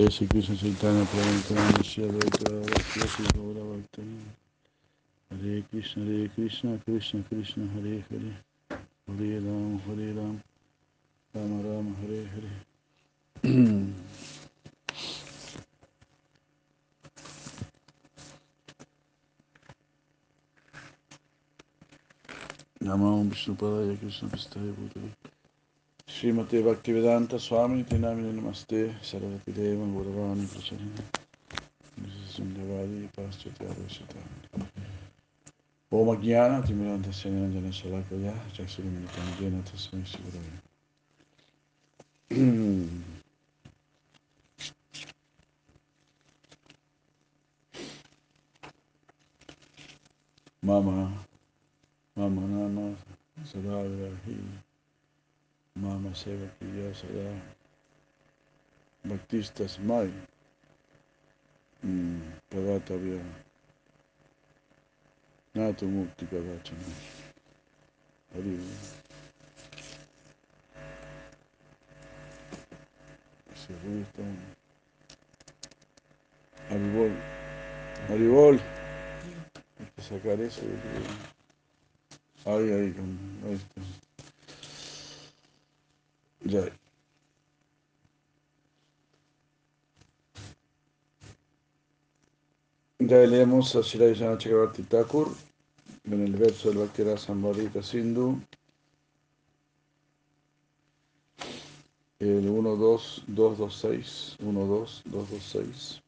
Jai Shri Krishna Chaitanya Prabhupada Shri Advaita Shri Gaura Bhakta Hare Krishna Hare Krishna Krishna Krishna Hare Hare. Hare Ram Hare Ram. Rama Rama Hare Hare. Namo Vishnu Srimate Bhaktivedanta Swami Tinamini Namaste Sarvati Deva Gauravani Pracharina Sundavadi Paschatya Vishitani Om Ajnana Timiranta Sanyanjana Salakaya Chaksurimitam Jena Tasmai Siguraya Mama Mama Nama Sadavirahi Mama Seva Priya Sada Bhaktistas Mai Pagatavya Natu Mukti Kavachana Hari están Haribol Haribol Hay que sacar eso Ay, ay, con- ahí está. Ya. Leemos a Shri Vishana Chakravarti Thakur en el verso del Bhakti Sambarita Sindhu. El 1, 2, 2, 2, 6. 1, 2, 2, 2, 6.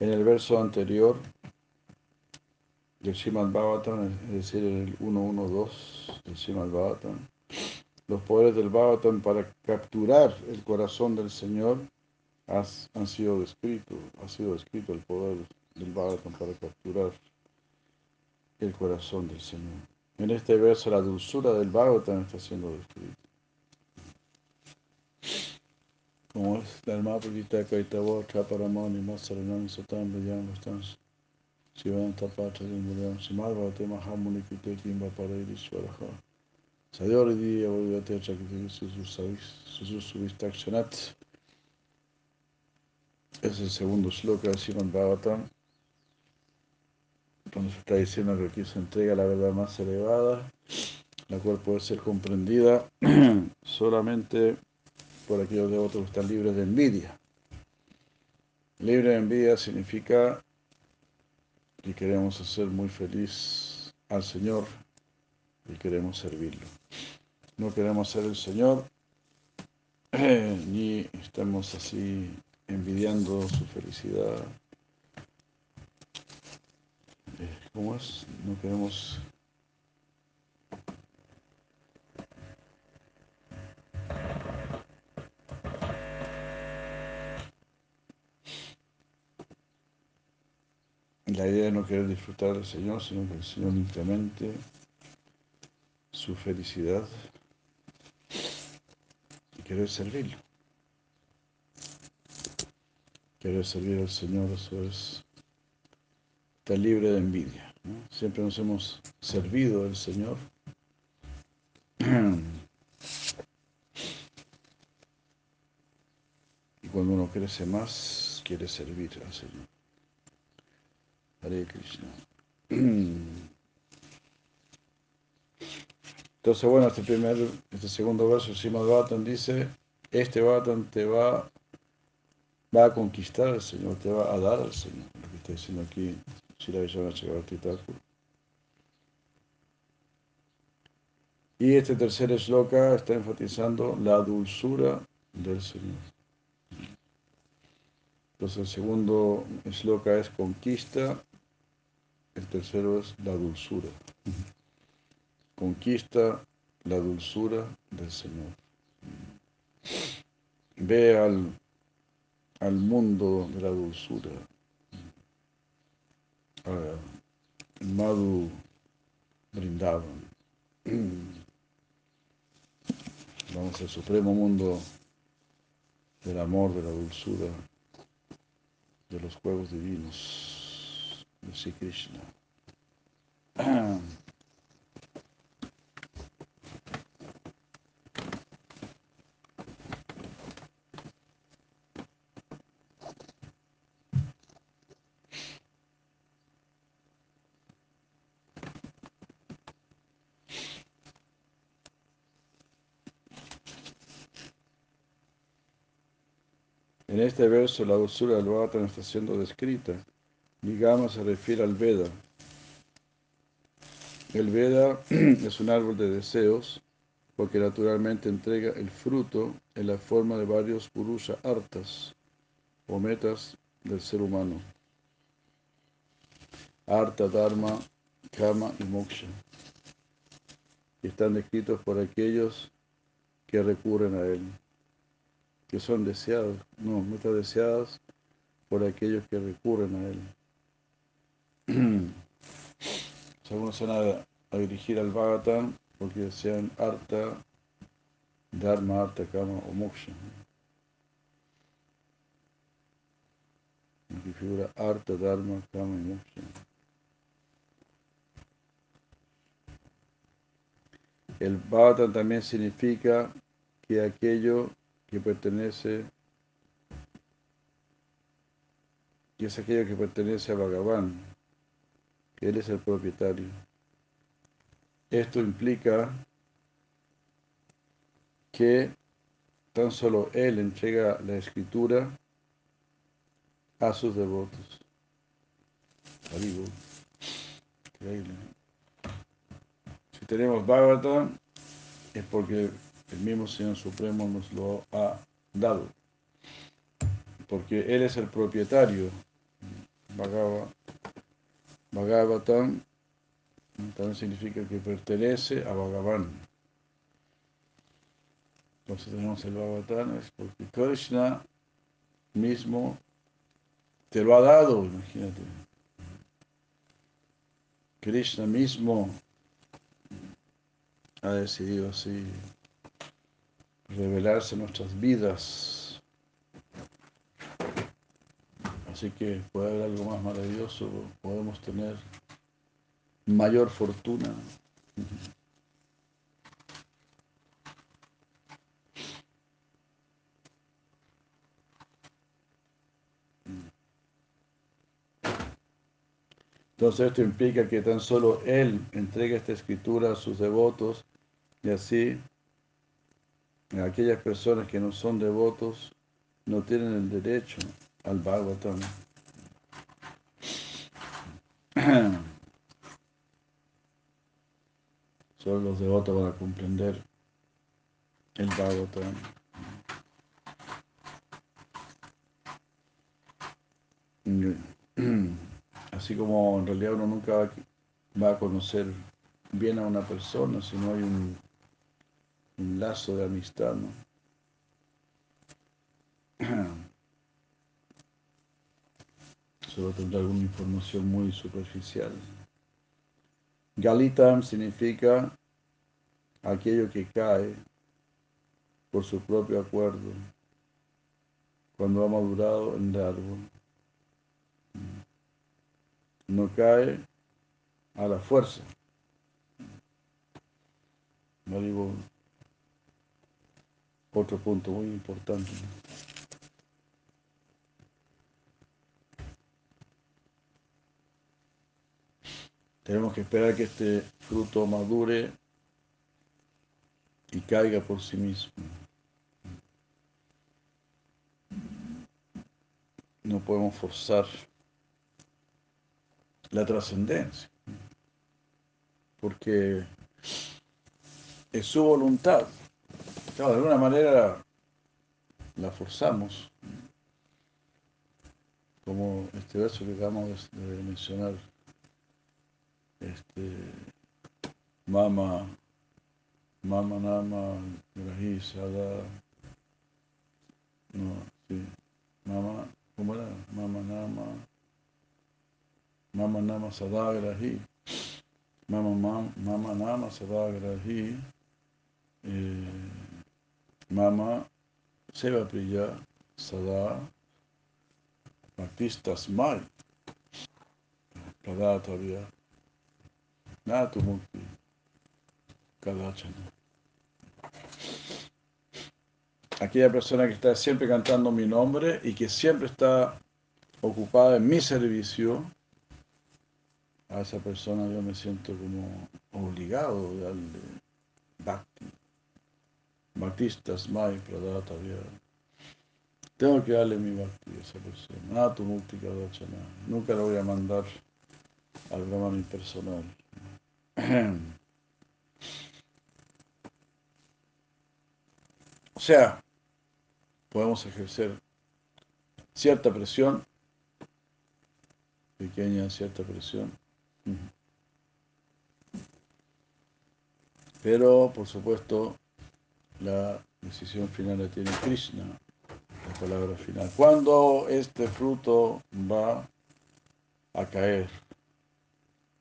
En el verso anterior del Srimad Bhagavatam, es decir, en el 1.1.2 del Srimad Bhagavatam, los poderes del Bhagavatam para capturar el corazón del Señor han sido descritos, ha sido descrito el poder del Bhagavatam para capturar el corazón del Señor. En este verso la dulzura del Bhagavatam está siendo descrita. Como es la hermana Purita Kaitavo, Chaparamani, Masaranami, Satam, Vayam, Stans, Sivan Tapata, Yamburyam, Simadvate, Mahamuni, Kite, Kimba, Parairi, Swaraha, Sayoridi, Avodivate, Chakiti, Susuvistakshonat. Es el segundo sloka de Sivan Bhagavatam, donde se está diciendo que aquí se entrega la verdad más elevada, la cual puede ser comprendida solamente por aquellos devotos que están libres de envidia. Libre de envidia significa que queremos hacer muy feliz al Señor y queremos servirlo. No queremos ser el Señor ni estamos así envidiando su felicidad. Eh, ¿Cómo es? No queremos La idea es no querer disfrutar del Señor, sino que el Señor incremente su felicidad y querer servirlo. Querer servir al Señor, eso es estar libre de envidia. Siempre nos hemos servido al Señor. Y cuando uno crece más, quiere servir al Señor. Hare Krishna. Entonces, bueno, este primer, este segundo verso, Srimad Bhattan dice, este Bhattan te va, va a conquistar al Señor, te va a dar al Señor. Lo que está diciendo aquí Sri Vishwana Chakravarti Thakur. Y este tercer shloka está enfatizando la dulzura del Señor. Entonces el segundo sloka es conquista, el tercero es la dulzura. Conquista la dulzura del Señor. Ve al, al mundo de la dulzura. Madhu Brindavan. Vamos al supremo mundo del amor, de la dulzura, de los juegos divinos En este verso la dulzura del Bhagavatam está siendo descrita. Digamos, se refiere al Veda. El Veda es un árbol de deseos porque naturalmente entrega el fruto en la forma de varios purusha artas o metas del ser humano. Arta, Dharma, Kama y Moksha. Y están descritos por aquellos que recurren a él que son deseados, no, metas deseadas por aquellos que recurren a Él. Algunos se van a, dirigir al Bhagavatam porque desean Arta, Dharma, Arta, Kama o Moksha. Que figura Arta, Dharma, Kama y Moksha. El Bhagavatam también significa que aquello que pertenece, y es aquello que pertenece a Bhagavan, él es el propietario. Esto implica que tan solo él entrega la escritura a sus devotos. Increíble. Si tenemos Bhagavatam, es porque el mismo Señor Supremo nos lo ha dado. Porque Él es el propietario. Bhagavatam también significa que pertenece a Bhagavan. Entonces tenemos el Bhagavatam, es porque Krishna mismo te lo ha dado, imagínate. Krishna mismo ha decidido así revelarse nuestras vidas. Así que puede haber algo más maravilloso, podemos tener mayor fortuna. Entonces esto implica que tan solo Él entrega esta escritura a sus devotos y así aquellas personas que no son devotos no tienen el derecho al Bhagavatam. Solo los devotos van a comprender el Bhagavatam. Así como en realidad uno nunca va a conocer bien a una persona si no hay un lazo de amistad, ¿no? Solo tendrá alguna información muy superficial. Galitam significa aquello que cae por su propio acuerdo cuando ha madurado en el árbol. No cae a la fuerza. No digo otro punto muy importante. Tenemos que esperar que este fruto madure y caiga por sí mismo. No podemos forzar la trascendencia, porque es su voluntad de alguna manera la forzamos. como este verso que acabamos de mencionar, este, Mama, Mama Nama, Grahi Sada, no, sí, Mama, ¿cómo era? Mama Nama, Mama Nama Sada Grahi, Mama, Mama, Mama Nama Sada Grahi, eh, Mama Seva Priya Sada Bhaktistas Mai, Pradata Nada tu mukti, Kadachana. Aquella persona que está siempre cantando mi nombre y que siempre está ocupada en mi servicio, a esa persona yo me siento como obligado de darle bhakti. Bhaktistas Mai Pradata Tengo que darle mi bhakti a esa persona. Nada tu mukti kadachana. Nunca lo voy a mandar al Brahman impersonal. O sea, podemos ejercer cierta presión, pequeña cierta presión, pero por supuesto la decisión final la tiene Krishna, la palabra final. ¿Cuándo este fruto va a caer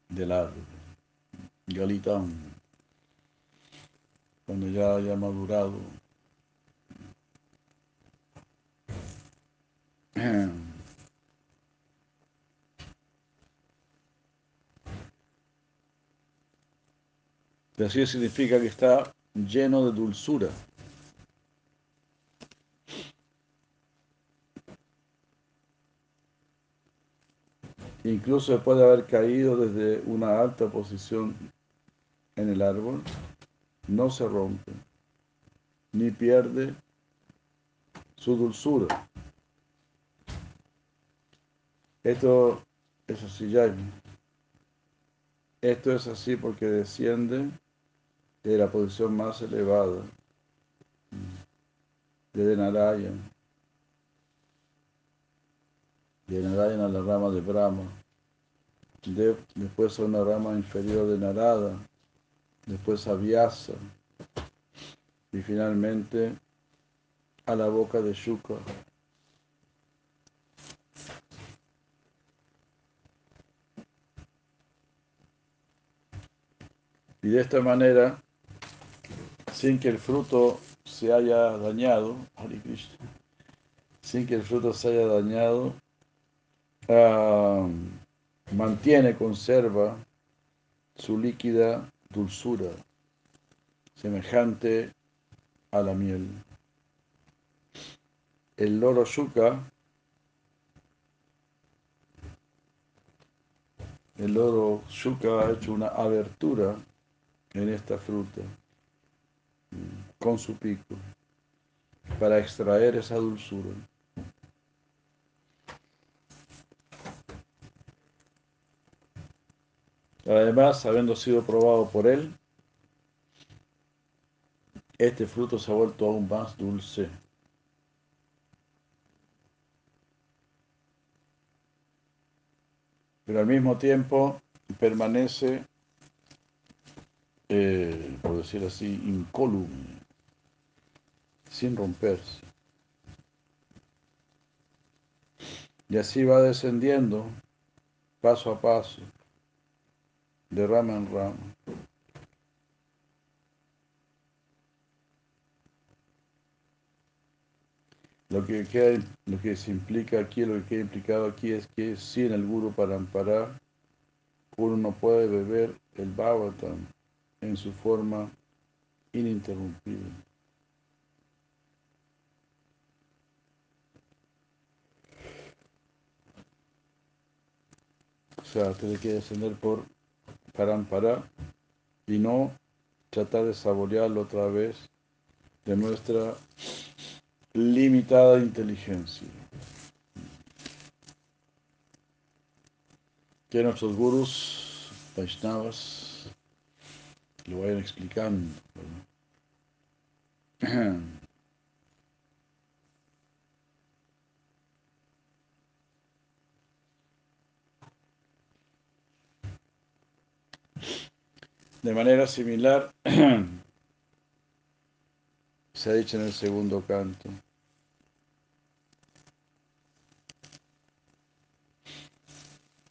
del árbol? Galitam, cuando ya haya madurado. Así significa que está lleno de dulzura. Incluso después de haber caído desde una alta posición en el árbol, no se rompe, ni pierde su dulzura. Esto es así, Jaime. Esto es así porque desciende de la posición más elevada de Narayan. De Narayan a la rama de Brahma. después a una rama inferior de Narada. Después a Vyasa. Y finalmente a la boca de Shuka. Y de esta manera sin que el fruto se haya dañado, sin que el fruto se haya dañado, ah, mantiene, conserva su líquida dulzura, semejante a la miel. El loro yuca, el loro yuca ha hecho una abertura en esta fruta con su pico para extraer esa dulzura. Además, habiendo sido probado por él, este fruto se ha vuelto aún más dulce. Pero al mismo tiempo permanece eh, por decir así, incólume, sin romperse. Y así va descendiendo paso a paso, de rama en rama. Lo que, queda, lo que se implica aquí, lo que queda implicado aquí es que sin el Guru para amparar, uno no puede beber el Bhavatam en su forma ininterrumpida. O sea, tiene que descender por Parampara y no tratar de saborearlo otra vez de nuestra limitada inteligencia. Que nuestros gurus, Vaishnavas, lo vayan explicando. De manera similar, se ha dicho en el segundo canto.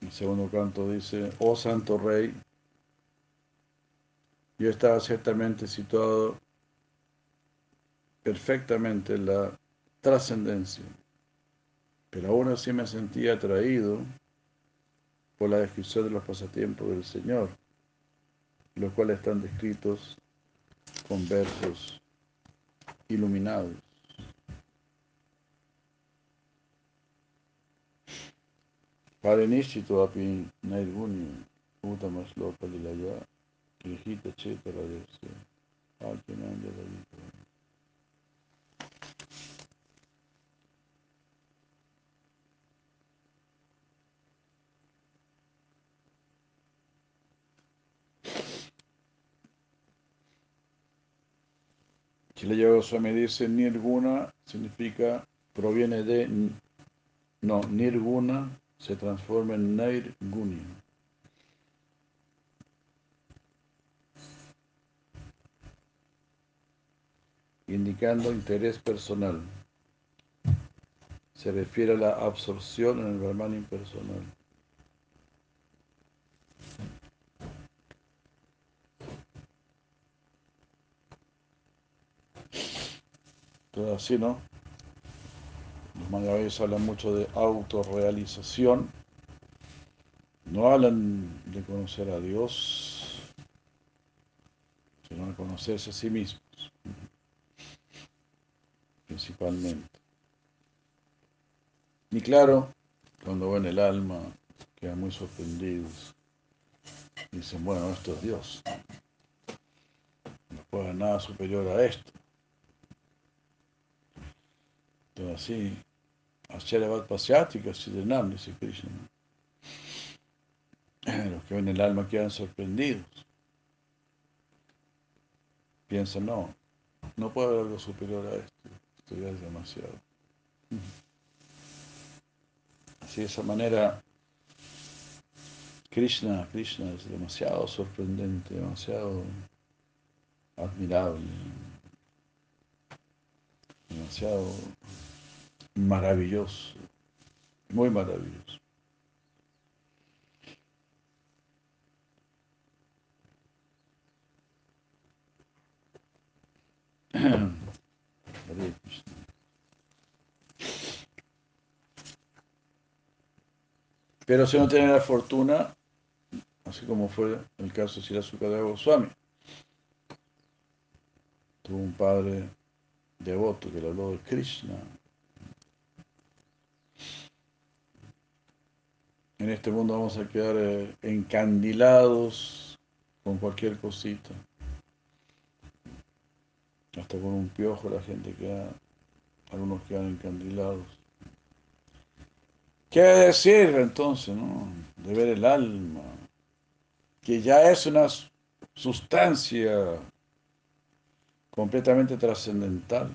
El segundo canto dice, oh Santo Rey, yo estaba ciertamente situado perfectamente en la trascendencia, pero aún así me sentía atraído por la descripción de los pasatiempos del Señor, los cuales están descritos con versos iluminados. Parenishito api nairguni utamasloka lilaya krihita cheta rayasya alkinanda Chile Goswami dice Nirguna significa, proviene de, no, Nirguna se transforma en Nairguni. indicando interés personal. Se refiere a la absorción en el Brahman impersonal. Entonces así, ¿no? Los mangabeses hablan mucho de autorrealización. No hablan de conocer a Dios, sino de conocerse a sí mismos, principalmente. Y claro, cuando ven el alma, quedan muy sorprendidos. Dicen, bueno, esto es Dios. No puede haber nada superior a esto. Entonces así, Acharyavat Pasyática, Siddhanam, dice Krishna. Los que ven el alma quedan sorprendidos. Piensan, no, no puede haber algo superior a esto. Esto ya es demasiado. Así de esa manera, Krishna, Krishna es demasiado sorprendente, demasiado admirable, demasiado maravilloso, muy maravilloso. Pero si no tiene la fortuna, así como fue el caso de Sukadeva Goswami, tuvo un padre devoto que le habló de Krishna. En este mundo vamos a quedar eh, encandilados con cualquier cosita. Hasta con un piojo la gente queda, algunos quedan encandilados. ¿Qué decir entonces, no? De ver el alma, que ya es una sustancia completamente trascendental.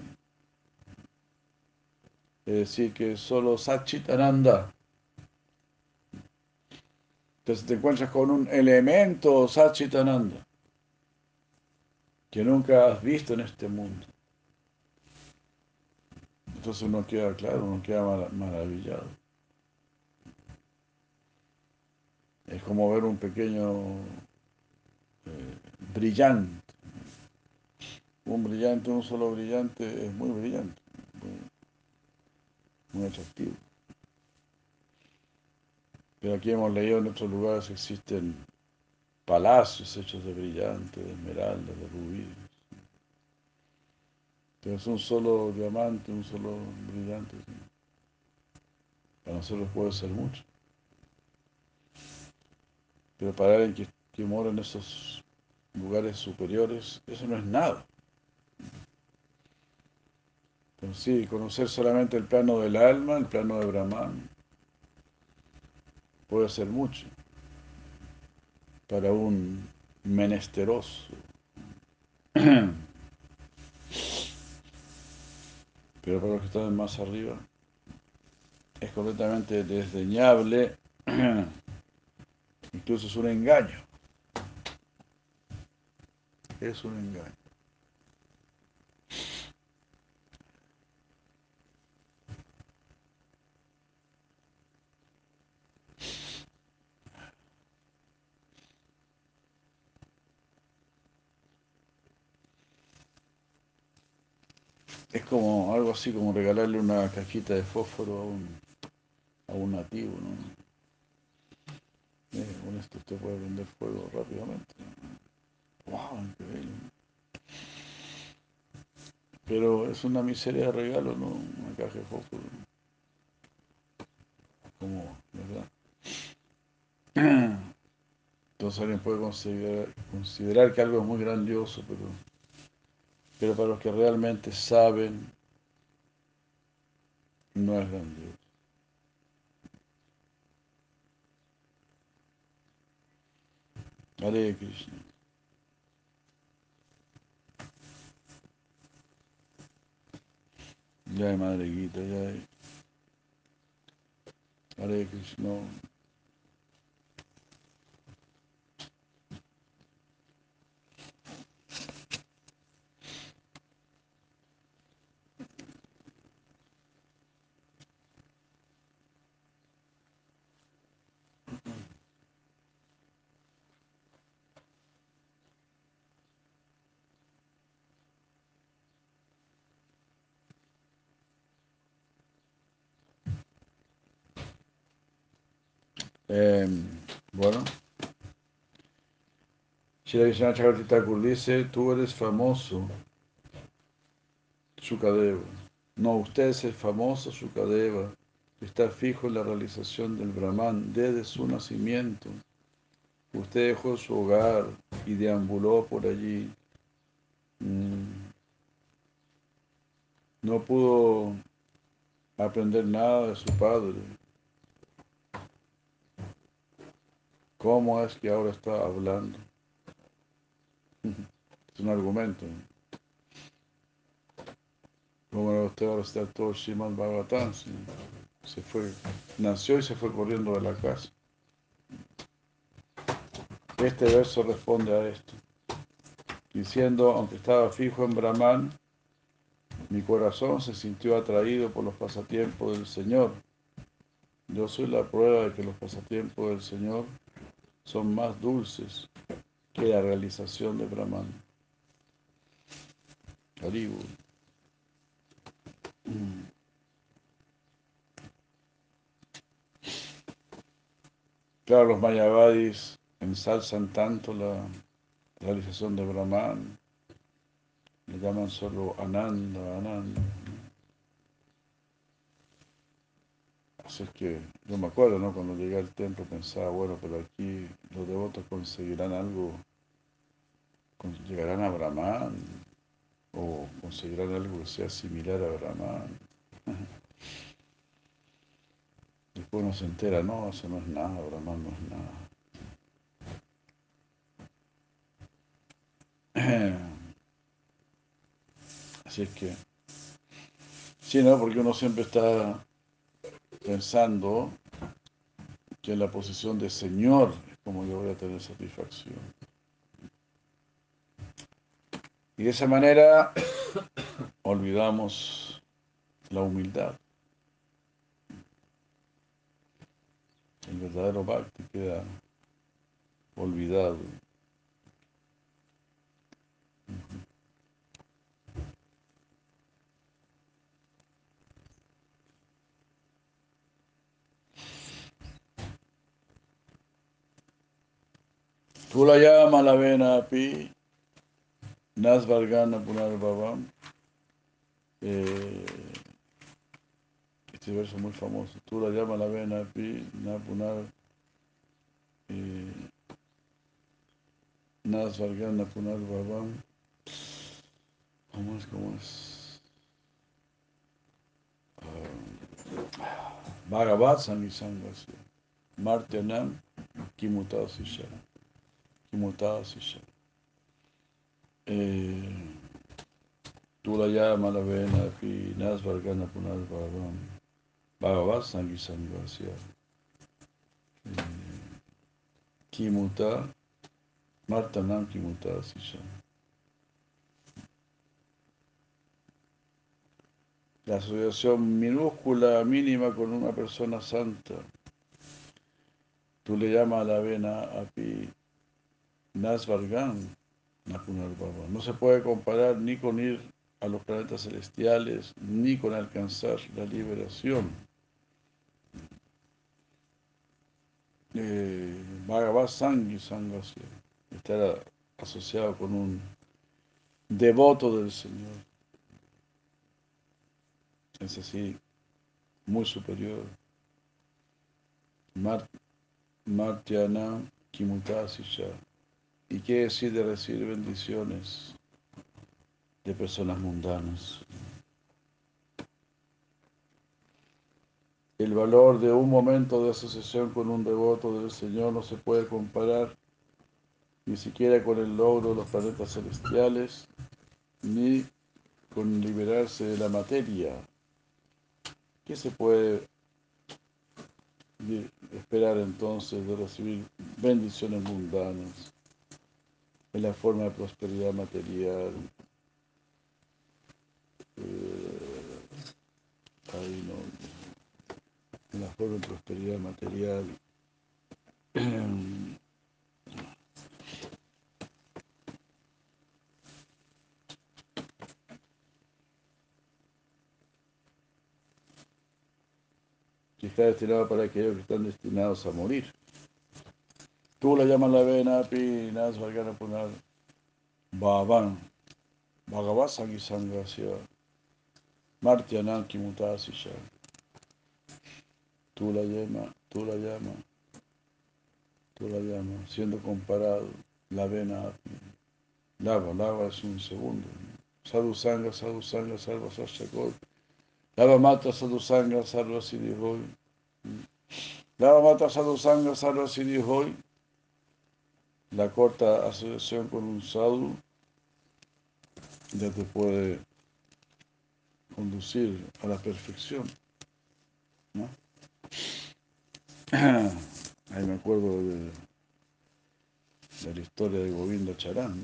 Es decir, que solo Satchitananda. Entonces te encuentras con un elemento Satchitananda que nunca has visto en este mundo. Entonces uno queda, claro, uno queda maravillado. Es como ver un pequeño eh, brillante. Un brillante, un solo brillante es muy brillante, muy, muy atractivo. Pero aquí hemos leído en otros lugares existen palacios hechos de brillantes, de esmeraldas, de rubíes. Entonces un solo diamante, un solo brillante, para nosotros puede ser mucho. Pero para alguien que, que mora en esos lugares superiores, eso no es nada. Entonces sí, conocer solamente el plano del alma, el plano de Brahman, puede ser mucho para un menesteroso. Pero para los que están más arriba, es completamente desdeñable incluso es un engaño. es un engaño. Es como algo así como regalarle una cajita de fósforo a un, a un nativo, ¿no? Eh, con esto usted puede prender fuego rápidamente. ¡Wow! Increíble. Pero es una miseria de regalo, ¿no? Una caja de fósforo. Como, ¿verdad? Entonces alguien puede considerar, considerar que algo es muy grandioso, pero pero para los que realmente saben, no es grandioso. Hare Krishna. Jai Madre Gita, Jai. Hare Krishna. Eh, bueno, Shri Vishnu Thakur dice, tú eres famoso, Shukadeva. No, usted es el famoso Shukadeva, que está fijo en la realización del Brahman desde su nacimiento. Usted dejó su hogar y deambuló por allí. Mm. No pudo aprender nada de su padre. ¿Cómo es que ahora está hablando? Es un argumento. ¿Cómo usted ahora está todo Shiman Bhagavatam? Se fue, nació y se fue corriendo de la casa. Este verso responde a esto, diciendo, aunque estaba fijo en Brahman, mi corazón se sintió atraído por los pasatiempos del Señor. Yo soy la prueba de que los pasatiempos del Señor son más dulces que la realización de Brahman. Haribu. Claro, los mayavadis ensalzan tanto la realización de Brahman, le llaman solo Ananda, Ananda. Así es que yo me acuerdo, ¿no? Cuando llegué al templo pensaba, bueno, pero aquí los devotos conseguirán algo, llegarán a Brahman o conseguirán algo que sea similar a Brahman. Después uno se entera, no, eso no es nada, Brahman no es nada. Así es que, sí, ¿no? Porque uno siempre está pensando que en la posición de Señor es como yo voy a tener satisfacción. Y de esa manera olvidamos la humildad. El verdadero bhakti queda olvidado. Tulayama la vena api, Nasvargana Punarbhavam. Eh, este verso muy famoso. Tú la llamas la vena api, Napunar. Eh, Nasvargana Punarbhavam. ¿Cómo es? ¿Cómo es? Uh, Bhagavat Sangisangasya. Martyanam mutadas eh, Tulayama la vena pi nasvargana punas bhagavan bhagavas sangisangvasya eh, kimuta martanam kimuta sisha la asociación minúscula mínima con una persona santa. Tú le llamas a la vena api Nasvargan, no se puede comparar ni con ir a los planetas celestiales, ni con alcanzar la liberación. Eh, Bhagavad Sangi Sangasya, estar asociado con un devoto del Señor. Es así, muy superior. Martyana Kimutasisha. ¿Y qué decir de recibir bendiciones de personas mundanas? El valor de un momento de asociación con un devoto del Señor no se puede comparar ni siquiera con el logro de los planetas celestiales, ni con liberarse de la materia. ¿Qué se puede esperar entonces de recibir bendiciones mundanas en la forma de prosperidad material? Eh, ahí no, en la forma de prosperidad material. que está destinado para aquellos que están destinados a morir. Tú la llamas la vena, pinas, vargana punar, bhavan, bhagavasangi sangasya, martyanan kimutasisha. Tú la llamas, tú la llamas, tú la llamas, siendo comparado, la vena, lava, lava es un segundo. Sadhu sanga, sadhu sanga, salva sashakot. Lava mata sadhusanga sarva siddhi hoy. Lava mata sadhusanga sarva siddhi hoy. La corta asociación con un sadhu ya te puede conducir a la perfección. ¿no? Ahí me acuerdo de, la historia de Govinda Charán.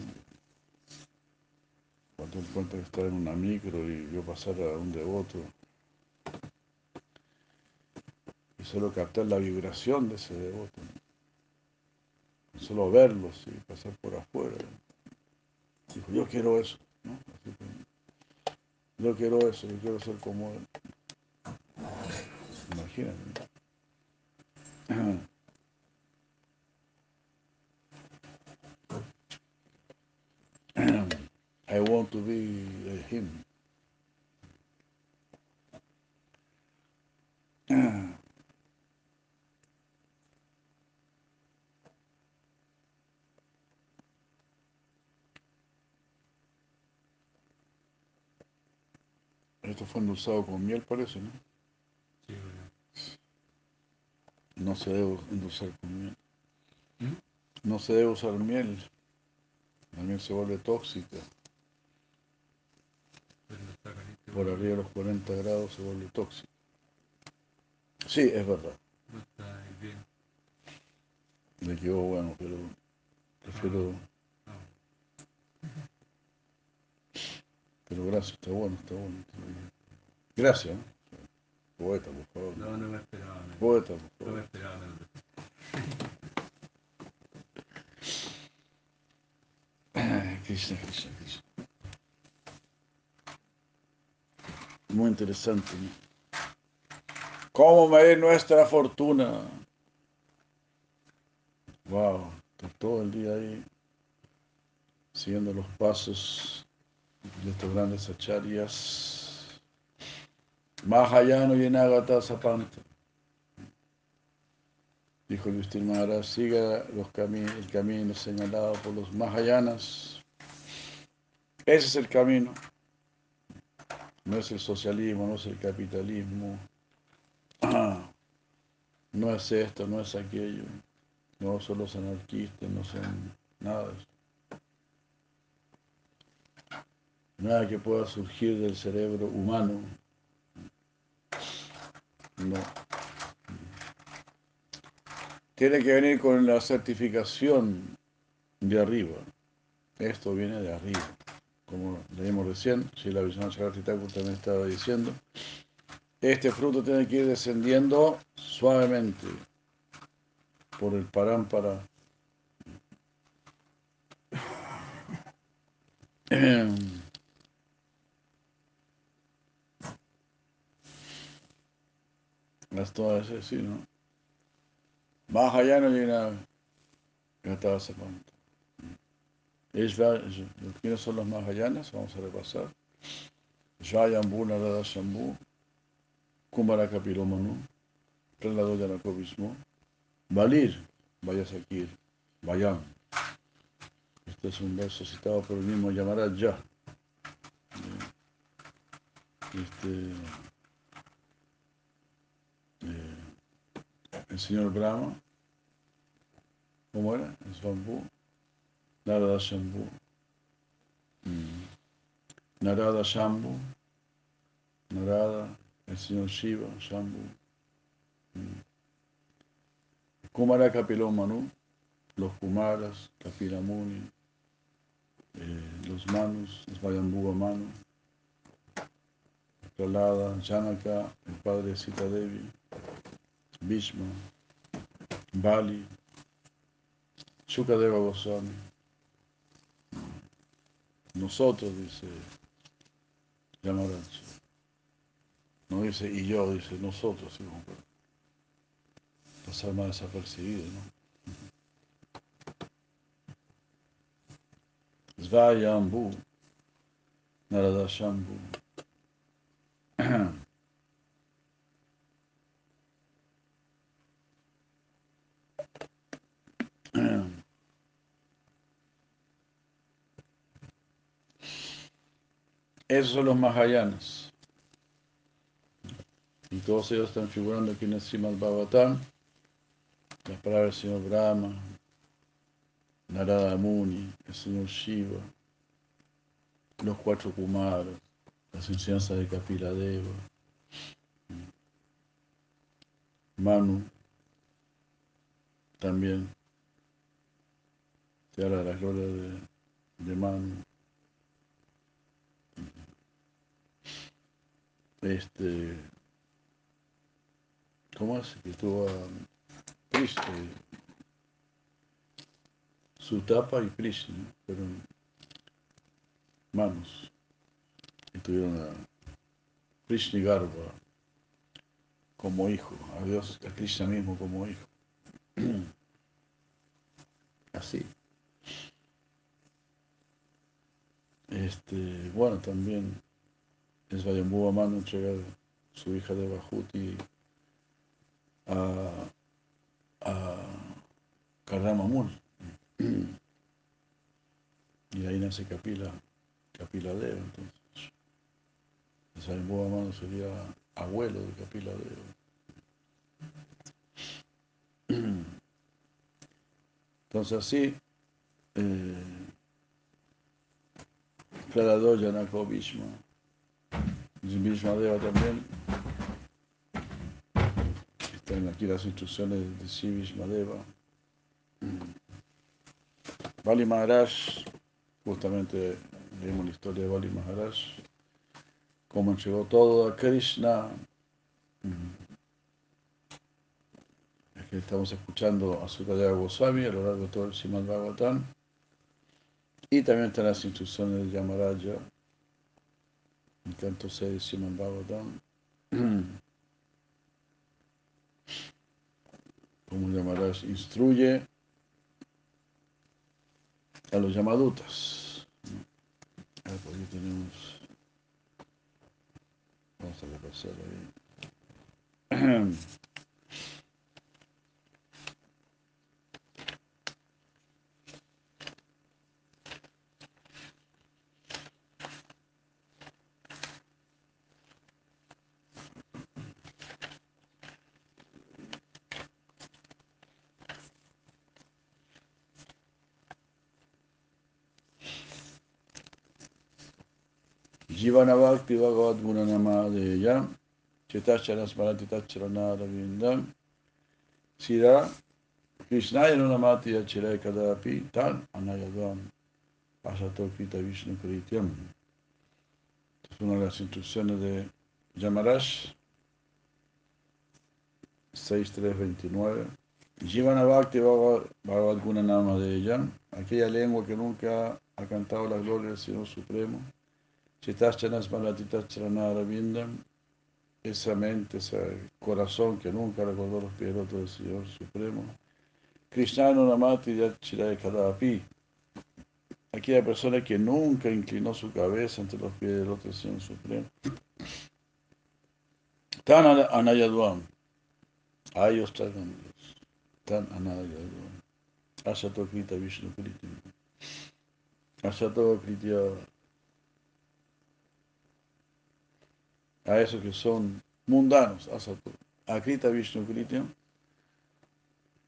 Cuando él cuenta que estaba en una micro y vio pasar a un devoto solo captar la vibración de ese devoto, solo verlo, y pasar por afuera. Dijo, yo quiero eso, ¿no? yo quiero eso, yo quiero ser como él. Imagínate. I want to be him. Esto fue endulzado con miel, parece, ¿no? Sí, No se debe endulzar con miel. ¿Mm? No se debe usar miel. La miel se vuelve tóxica. Por arriba de los 40 grados se vuelve tóxica. Sí, es verdad. No está bien. Me quedó bueno, pero prefiero... Pero gracias, está bueno, está bueno. Gracias. ¿no? Poeta, por favor. No, no me esperaba. Poeta, por favor. No me esperaba Krishna, Krishna, Krishna. Muy interesante. ¿no? ¿Cómo medir nuestra fortuna? Wow, todo el día ahí siguiendo los pasos de estos grandes acharyas, Mahayano y Enagata Sapanta. Dijo Yustir Maharaj, siga los el camino señalado por los Mahayanas. Ese es el camino. No es el socialismo, no es el capitalismo. No es esto, no es aquello. No son los anarquistas, no son nada de eso. Nada que pueda surgir del cerebro humano. No. Tiene que venir con la certificación de arriba. Esto viene de arriba. como leímos recién, si la Vishnu Thakur también estaba diciendo, este fruto tiene que ir descendiendo suavemente por el parámpara. Las todas así, ¿no? Mahayana Lina Gatava Sapanta. ¿Quiénes son los Mahayanas? Vamos a repasar. Jayambu Narada Shambhu, Kumbara Kapilomanu, Pralado Yanakovismo, Valir, Vayasakir, Vayam. Este es un verso citado por el mismo Yamaraja. Este, el señor Brahma, ¿cómo era? El Narada Shambhu, mm. Narada Shambhu, Narada, el señor Shiva, Shambhu. Mm. Kumara Kapilón Manu, los Kumaras, Kapilamuni, eh, los Manus, los Vayambhuva Manu, Pralada, Janaka, el padre Sita Devi, Bhishma, Bali, Shukadeva Goswami. Nosotros, dice Yamarach. No dice y yo, dice nosotros, ¿sí? pasar más desapercibido, ¿no? Svayambhu, Narada Shambhu. Esos son los Mahayanas. Y todos ellos están figurando aquí en el Srimad. Las palabras del señor Brahma, Narada Muni, el señor Shiva, los cuatro Kumaras, las enseñanzas de Kapila Deva, Manu, también se habla de la gloria de, de Manu. Este, ¿cómo es? Que tuvo Krishna, Sutapa y Krishna, fueron manos y tuvieron a Krishna Garba como hijo, a Dios, a Krishna mismo como hijo. Así. Este, bueno, también es Vayambhuva Manu entregar su hija de Bajuti a, a Karramamul. Y ahí nace Kapila, Kapila Deva, entonces. Vayambhuva Manu sería abuelo de Kapila Deva. Entonces así, eh, Bhishma, Bhishma Deva también, están aquí las instrucciones de Sri Bhishma Deva. Bali Maharaj, justamente leemos la historia de Bali Maharaj, cómo entregó todo a Krishna. que estamos escuchando a Sukadeva Goswami a lo largo de todo el Srimad Bhagavatam. Y también están las instrucciones de Yamaraja, en canto 6 de Srimad Bhagavatam. Como Yamaraj instruye a los Yamadutas. A ver, por aquí tenemos. Vamos a repasar ahí. Jivana Bhakti Bhagavad Gunanamadeya Chetachara Smarati Tacharana Ravindam Sira Krishnaya Nunamati Achire Kadapi Tan Anayadam Asato Krita Vishnu Krityam. Es una de las instrucciones de Yamarash 6329. Jivana Bhakti Bhagavad Guna Nama de ella, aquella lengua que nunca ha cantado la gloria del Señor Supremo. Chitachanas Malatitas Charanarabindam, esa mente, ese corazón que nunca recordó los pies del Señor Supremo. Krishna Namati Yachirai Kadapi, aquella persona que nunca inclinó su cabeza ante los pies del otro Señor Supremo. Tan Anayaduam, a ellos tratan tan Anayaduam. Asato Krita Vishnu Kriti. Asato Kritya. A esos que son mundanos, Asato. Akrita Vishnu Kritya.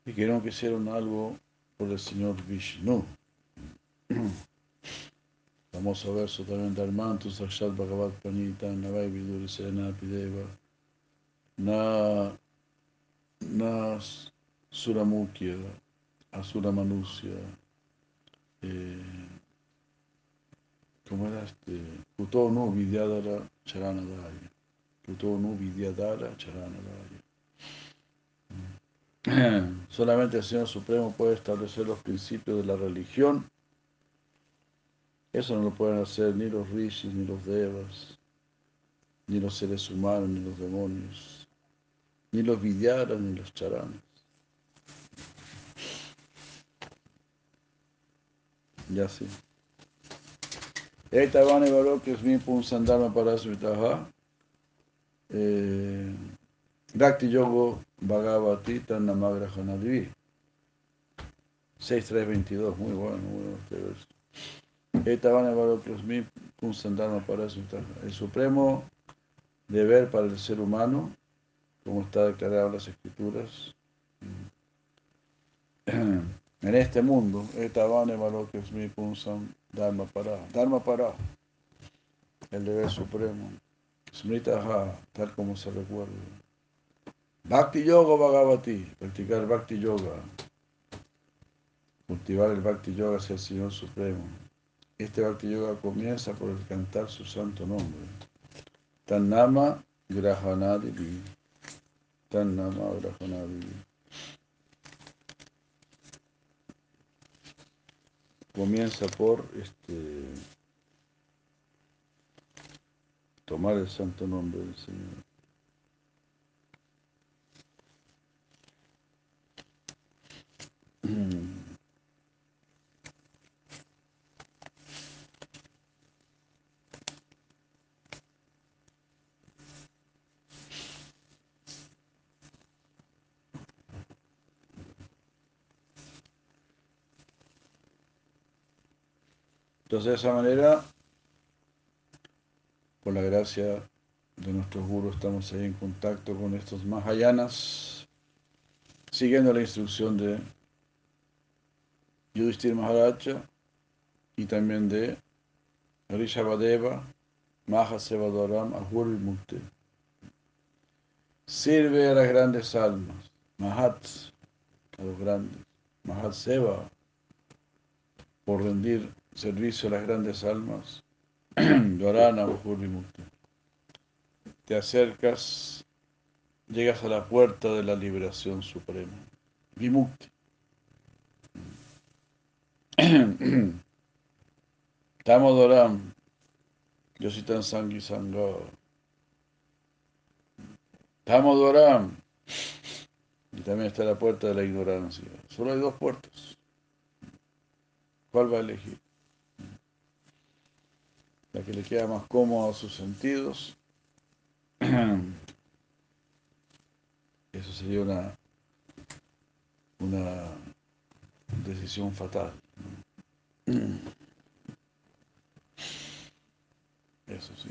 Y que no quisieron algo por el Señor Vishnu. Famoso verso también de Armantu Sakshat Bhagavat Panita Navai Viduri Serena Pideva Na Na Suramukya Asura Manusya eh, ¿cómo era este? Kuto Vidyadara Charanadaya Kuto Vidyadara Charanadaya Solamente el Señor Supremo puede establecer los principios de la religión eso no lo pueden hacer ni los rishis, ni los devas, ni los seres humanos, ni los demonios, ni los vidyaras, ni los charanas. Ya sí. Etavane Baroque es mi punsandama para Svitaha. Bhakti Yogo Bhagavati Tanamagra Hanadivi. 6322, muy bueno, muy bueno este verso. El supremo deber para el ser humano, como está declarado en las escrituras, en este mundo, Dharma para, Dharma para, el deber supremo, Smritaha, tal como se recuerda. Bhakti Yoga Bhagavati, practicar Bhakti Yoga, cultivar el Bhakti Yoga hacia el Señor Supremo. Este Bhakti Yoga comienza por el cantar su santo nombre. Tannama Grahanadivi. Tannama Grahanadivi. Comienza por este tomar el santo nombre del Señor. Entonces, de esa manera, por la gracia de nuestros gurus, estamos ahí en contacto con estos Mahayanas, siguiendo la instrucción de Yudhishthir Maharaja y también de Rishabhadeva, Mahasevadoram, Ahurvi Mukti. Sirve a las grandes almas, Mahat, a los grandes, Mahat Seva, por rendir servicio a las grandes almas, Dvarana Mukti. Te acercas, llegas a la puerta de la liberación suprema, Vimukti. Tamodoram, yo soy tan sangui sangado. Tamodoram, y también está la puerta de la ignorancia. Solo hay dos puertas. ¿Cuál va a elegir? La que le queda más cómodo a sus sentidos. Eso sería una, una decisión fatal. Eso sí.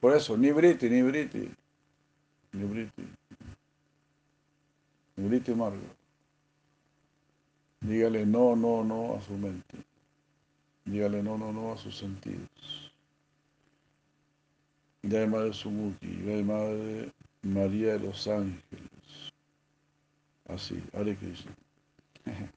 Por eso, ni briti, ni briti, ni briti, ni briti Margo. Dígale no, no, no a su mente. Dígale no, no, no a sus sentidos. Jai Madre Sumuki, Jai Madre María de los Ángeles. Así, Hare Krishna.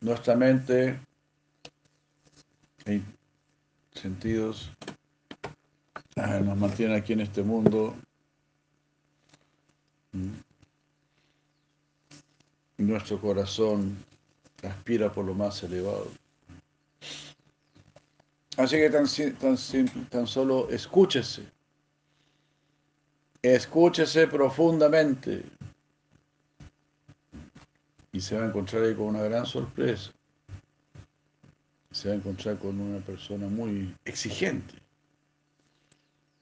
Nuestra mente y sentidos ah, nos mantiene aquí en este mundo. Mm. Nuestro corazón aspira por lo más elevado. Así que tan, tan, tan solo escúchese. Escúchese profundamente. Y se va a encontrar ahí con una gran sorpresa. Se va a encontrar con una persona muy exigente.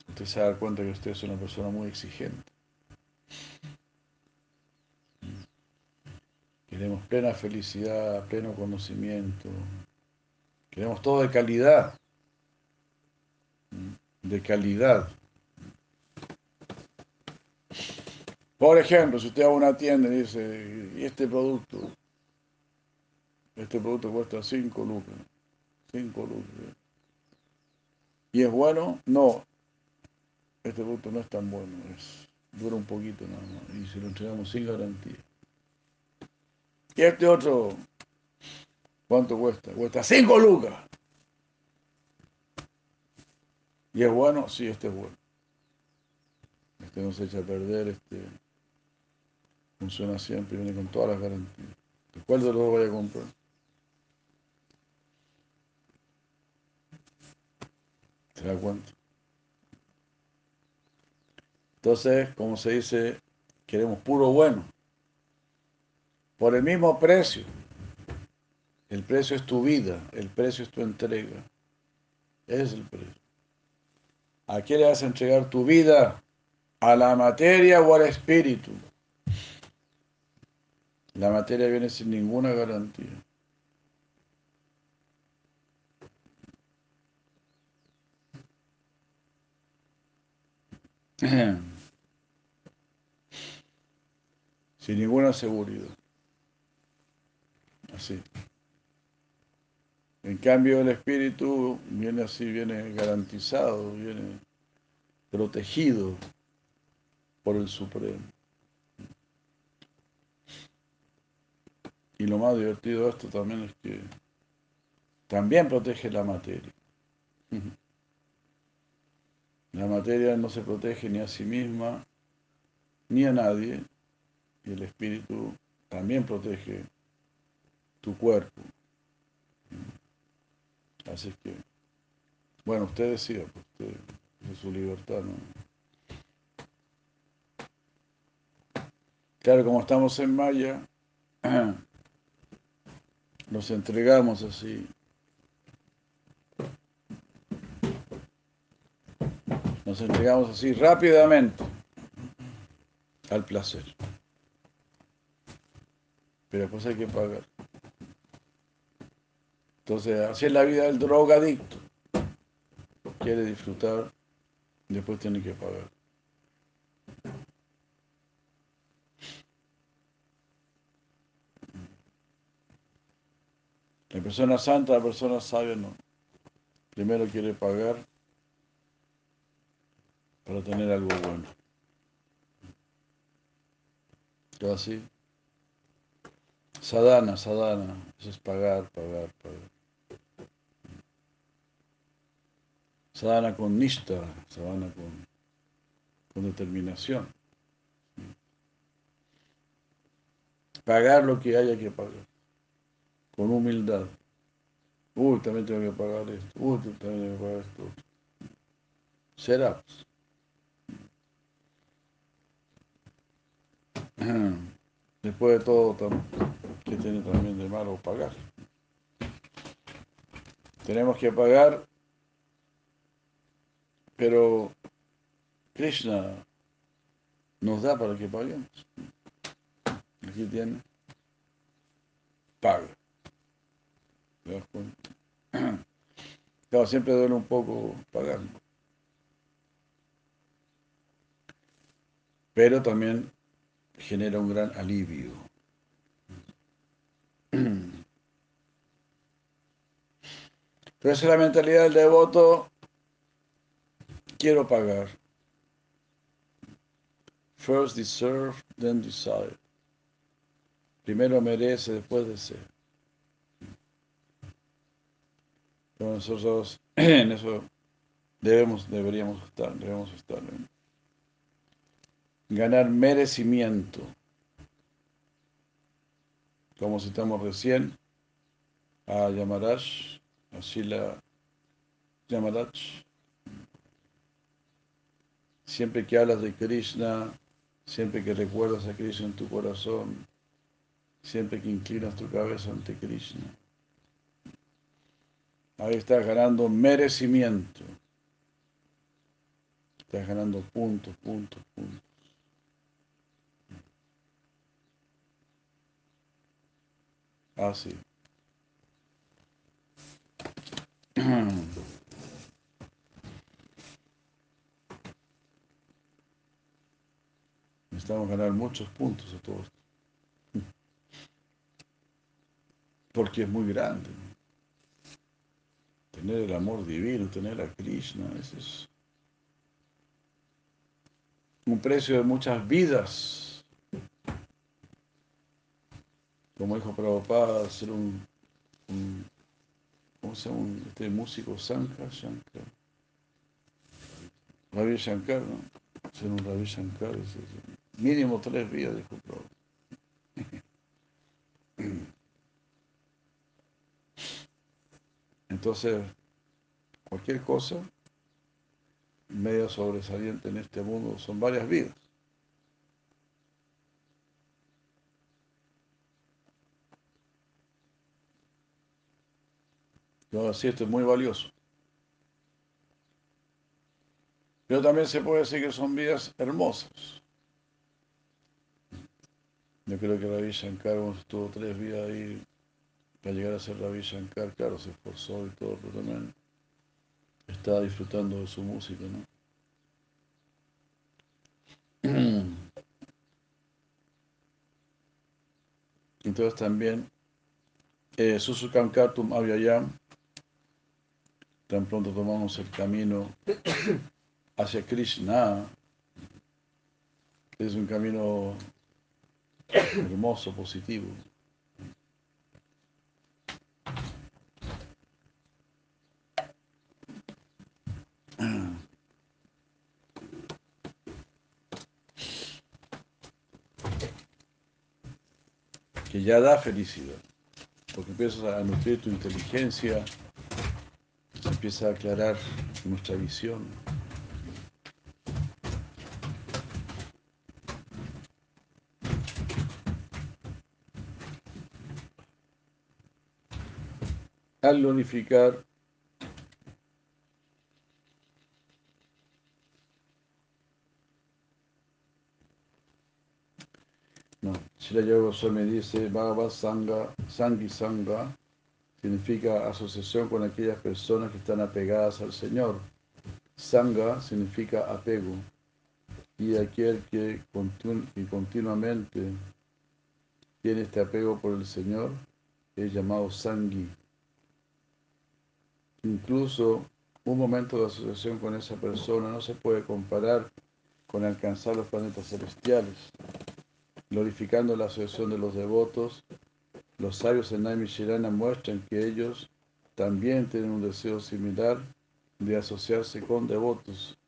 Usted se va a dar cuenta que usted es una persona muy exigente. Queremos plena felicidad, pleno conocimiento. Queremos todo de calidad. De calidad. Por ejemplo, si usted va a una tienda y dice, ¿y este producto? Este producto cuesta 5 lucas. 5 lucas. ¿Y es bueno? No. Este producto no es tan bueno. Dura un poquito nada más. Y se lo entregamos sin garantía. ¿Y este otro? ¿Cuánto cuesta? Cuesta 5 lucas. ¿Y es bueno? Sí, este es bueno. Este no se echa a perder, este Funciona siempre, viene con todas las garantías. ¿Cuál de los dos vaya a comprar? ¿Se da cuenta? Entonces, como se dice, queremos puro bueno. Por el mismo precio. El precio es tu vida, el precio es tu entrega. es el precio. ¿A quién le vas a entregar tu vida? ¿A la materia o al espíritu? La materia viene sin ninguna garantía. Sin ninguna seguridad. Así. En cambio, el espíritu viene así, viene garantizado, viene protegido por el Supremo. Y lo más divertido de esto también es que también protege la materia. La materia no se protege ni a sí misma, ni a nadie, y el espíritu también protege tu cuerpo. Así que, bueno, usted decía, pues usted es su libertad. Claro, como estamos en Maya, nos entregamos así. Nos entregamos así rápidamente al placer. Pero después hay que pagar. Entonces, así es la vida del drogadicto. Quiere disfrutar, después tiene que pagar. La persona santa, la persona sabia no. Primero quiere pagar para tener algo bueno. Todo así. Sadhana, sadhana, eso es pagar, pagar, pagar. Sadhana con nista, sadhana con, con determinación. Pagar lo que haya que pagar con humildad. Uy, también tengo que pagar esto. Uy, también tengo que pagar esto. Será. Después de todo, que tiene también de malo pagar? Tenemos que pagar, pero Krishna nos da para que paguemos. Aquí tiene, paga. Claro, siempre duele un poco pagar. Pero también genera un gran alivio. Entonces la mentalidad del devoto, quiero pagar. First deserve, then desire. Primero merece, después desea. Pero nosotros en eso debemos, deberíamos estar, debemos estar. Ganar merecimiento. Como citamos recién a Yamaraj, a Shila Yamaraj. Siempre que hablas de Krishna, siempre que recuerdas a Krishna en tu corazón, siempre que inclinas tu cabeza ante Krishna. Ahí estás ganando merecimiento. Estás ganando puntos, puntos, puntos. Así. Necesitamos ganar muchos puntos a todos. Porque es muy grande. Tener el amor divino, tener a Krishna, ese es un precio de muchas vidas. Como dijo Prabhupada, ser un, un. Un, este músico Shankar, Shankar. Ravi Shankar, ¿no? Ser un Ravi Shankar, es, mínimo tres vidas, dijo Prabhupada. Entonces, cualquier cosa medio sobresaliente en este mundo son varias vidas. Yo así esto es muy valioso. Pero también se puede decir que son vidas hermosas. Yo creo que Ravi Shankar estuvo tres vidas ahí para llegar a ser Ravi Shankar. Claro, se esforzó y todo, pero también estaba disfrutando de su música, ¿no? Entonces también eh, Susukam Katum Avyayam, tan pronto tomamos el camino hacia Krishna, es un camino hermoso, positivo. que ya da felicidad, porque empiezas a nutrir tu inteligencia, empieza a aclarar nuestra visión. Al glorificar No, Goswami dice, Bhagavad Sangha, Sangi Sangha, significa asociación con aquellas personas que están apegadas al Señor. Sangha significa apego. Y aquel que, que continuamente tiene este apego por el Señor es llamado Sangi. Incluso un momento de asociación con esa persona no se puede comparar con alcanzar los planetas celestiales glorificando la asociación de los devotos, los sabios en Naimishirana muestran que ellos también tienen un deseo similar de asociarse con devotos.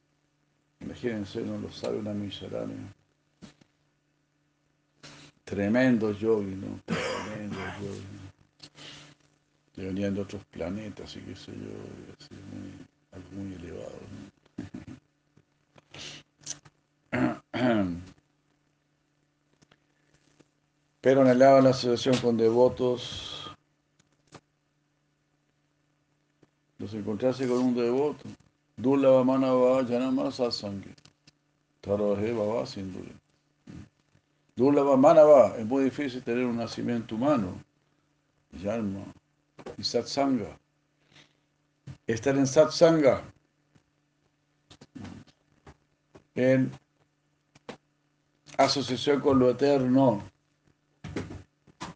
Imagínense, ¿no? los sabios Naimishirana. Tremendo yogi, ¿no? Tremendo yogi. Que venían de otros planetas y qué sé yo, así, muy, algo muy elevado. ¿no? pero anhelaba la asociación con devotos. Los encontrarse con un devoto. Dulava manava janama satsangi. Taraje baba sin duda. Dulava manava. Es muy difícil tener un nacimiento humano. Yanma. Y satsanga. Estar en satsanga. En asociación con lo eterno.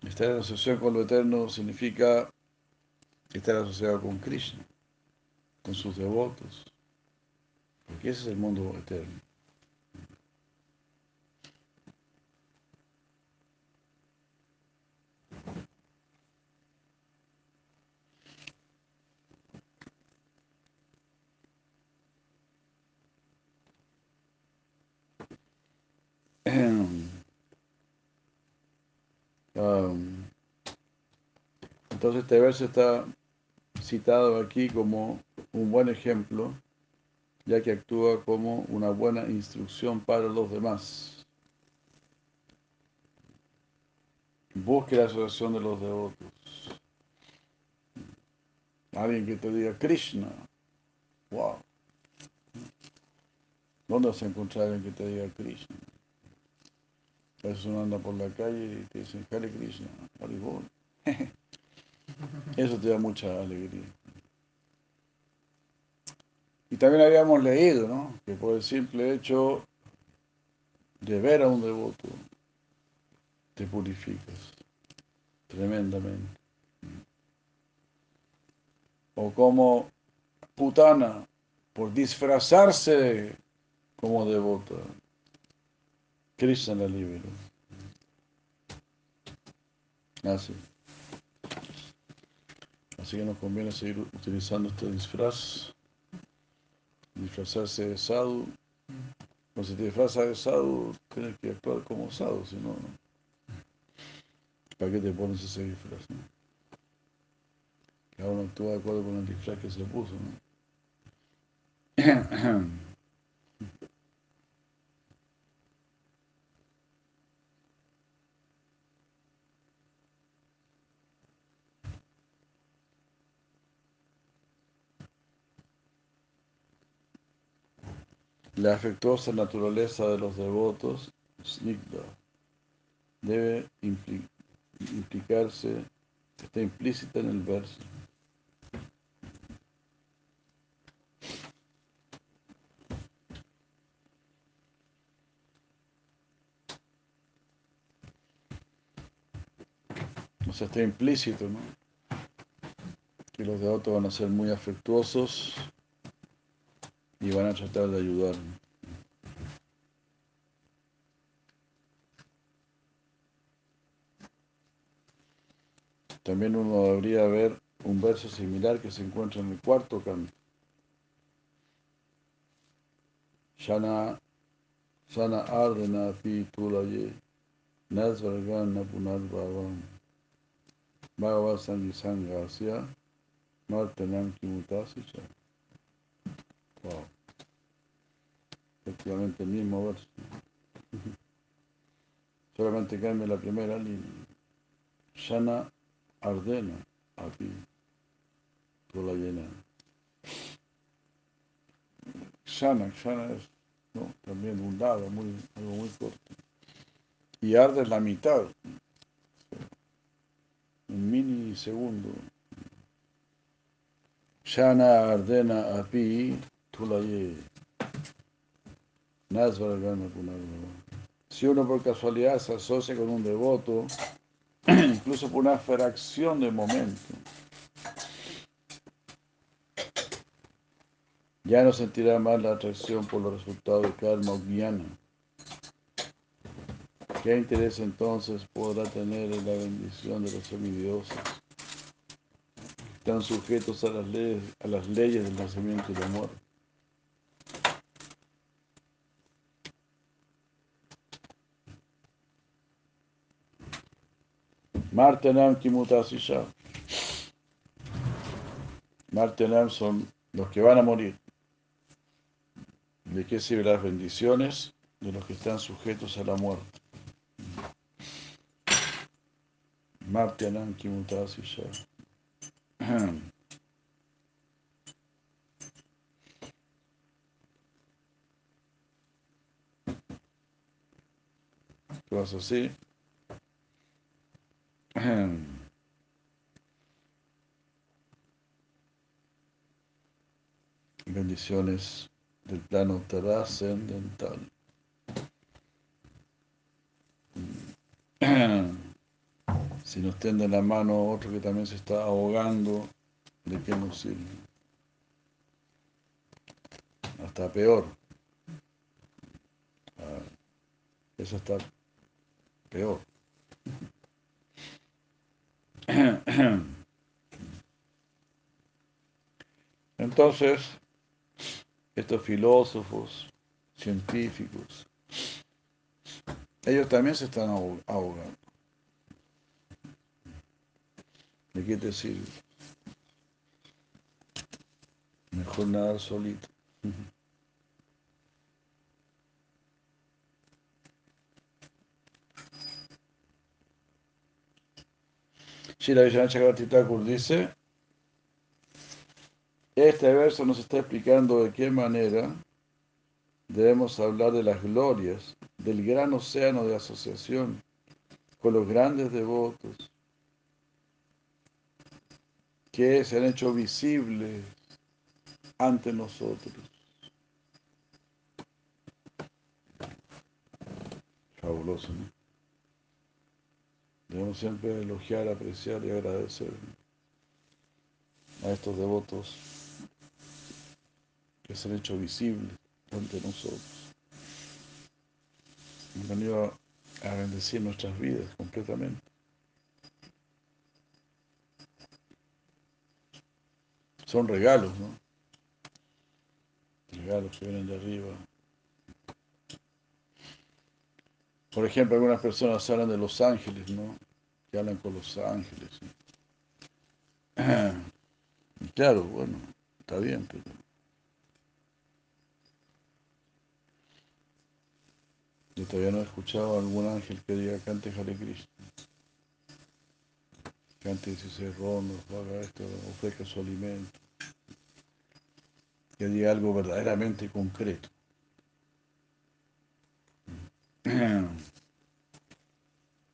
Estar en asociación con lo eterno significa estar asociado con Krishna, con sus devotos, porque ese es el mundo eterno. Um, entonces este verso está citado aquí como un buen ejemplo, ya que actúa como una buena instrucción para los demás. Busque la asociación de los devotos. Alguien que te diga Krishna. Wow. ¿Dónde vas a alguien que te diga Krishna? A veces uno anda por la calle y te dicen Hare Krishna, Hare Eso te da mucha alegría. Y también habíamos leído, ¿no? Que por el simple hecho de ver a un devoto, te purificas tremendamente. O como putana, por disfrazarse como devota, Krishna la liberó. Así. Así que nos conviene seguir utilizando este disfraz, disfrazarse de sadhu. Cuando se te disfraza de sadhu, tienes que actuar como sadhu, si no, no. ¿Para qué te pones ese disfraz? No? Cada uno actúa de acuerdo con el disfraz que se puso, ¿no? La afectuosa naturaleza de los devotos, snigda, debe implicarse, está implícita en el verso. O sea, está implícito, ¿no? Que los devotos van a ser muy afectuosos y van a tratar de ayudar. También uno debería ver un verso similar que se encuentra en el cuarto canto. Shana, Sana Ardena Pi Tulaye, Nazvargana Punarvavam, Bhagavad Sangisangasya, Martanam Kimutasicha. Wow. Efectivamente el mismo verso. Solamente cambia la primera línea. Shana Ardena, aquí, la llena. Shana, Shana es ¿no? también un lado, muy, algo muy corto. Y arde la mitad, un mini segundo. Shana Ardena Api Tulaye. Si uno por casualidad se asocia con un devoto, incluso por una fracción de momento, ya no sentirá más la atracción por los resultados de karma o guiana. ¿Qué interés entonces podrá tener en la bendición de los semidioses? Están sujetos a las leyes, a las leyes del nacimiento y la muerte. Martenam Kimutasisha. Martenam son los que van a morir. ¿De qué sirven las bendiciones? De los que están sujetos a la muerte. Martenam Kimutasisha. Cosas así. Bendiciones del plano trascendental. Si nos tiende la mano otro que también se está ahogando, ¿de qué nos sirve? Hasta peor. Ah, eso está peor. Entonces, estos filósofos, científicos, ellos también se están ahogando. ¿De qué te sirve? Mejor nadar solito. Shila Vishana Chakravarti dice, este verso nos está explicando de qué manera debemos hablar de las glorias del gran océano de asociación con los grandes devotos que se han hecho visibles ante nosotros. Fabuloso, ¿no? Debemos siempre elogiar, apreciar y agradecer a estos devotos que se han hecho visibles ante nosotros. Han venido a bendecir nuestras vidas completamente. Son regalos, ¿no? Regalos que vienen de arriba. Por ejemplo, algunas personas hablan de los ángeles, ¿no? Hablan con los ángeles. Claro, bueno, está bien, pero... Yo todavía no he escuchado a algún ángel que diga cante Hare Krishna. Cante 16 rondos, haga esto, ofrezca su alimento. Que diga algo verdaderamente concreto.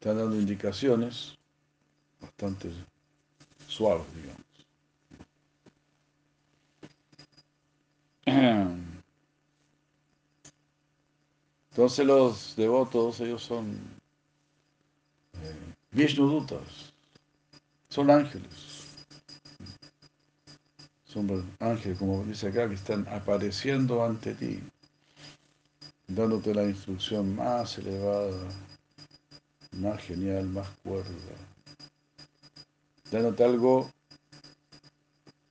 Están dando indicaciones bastante suaves, digamos. Entonces los devotos, ellos son eh, Vishnudutas, son ángeles. Son ángeles, como dice acá, que están apareciendo ante ti, dándote la instrucción más elevada, más genial, más cuerda, dándote algo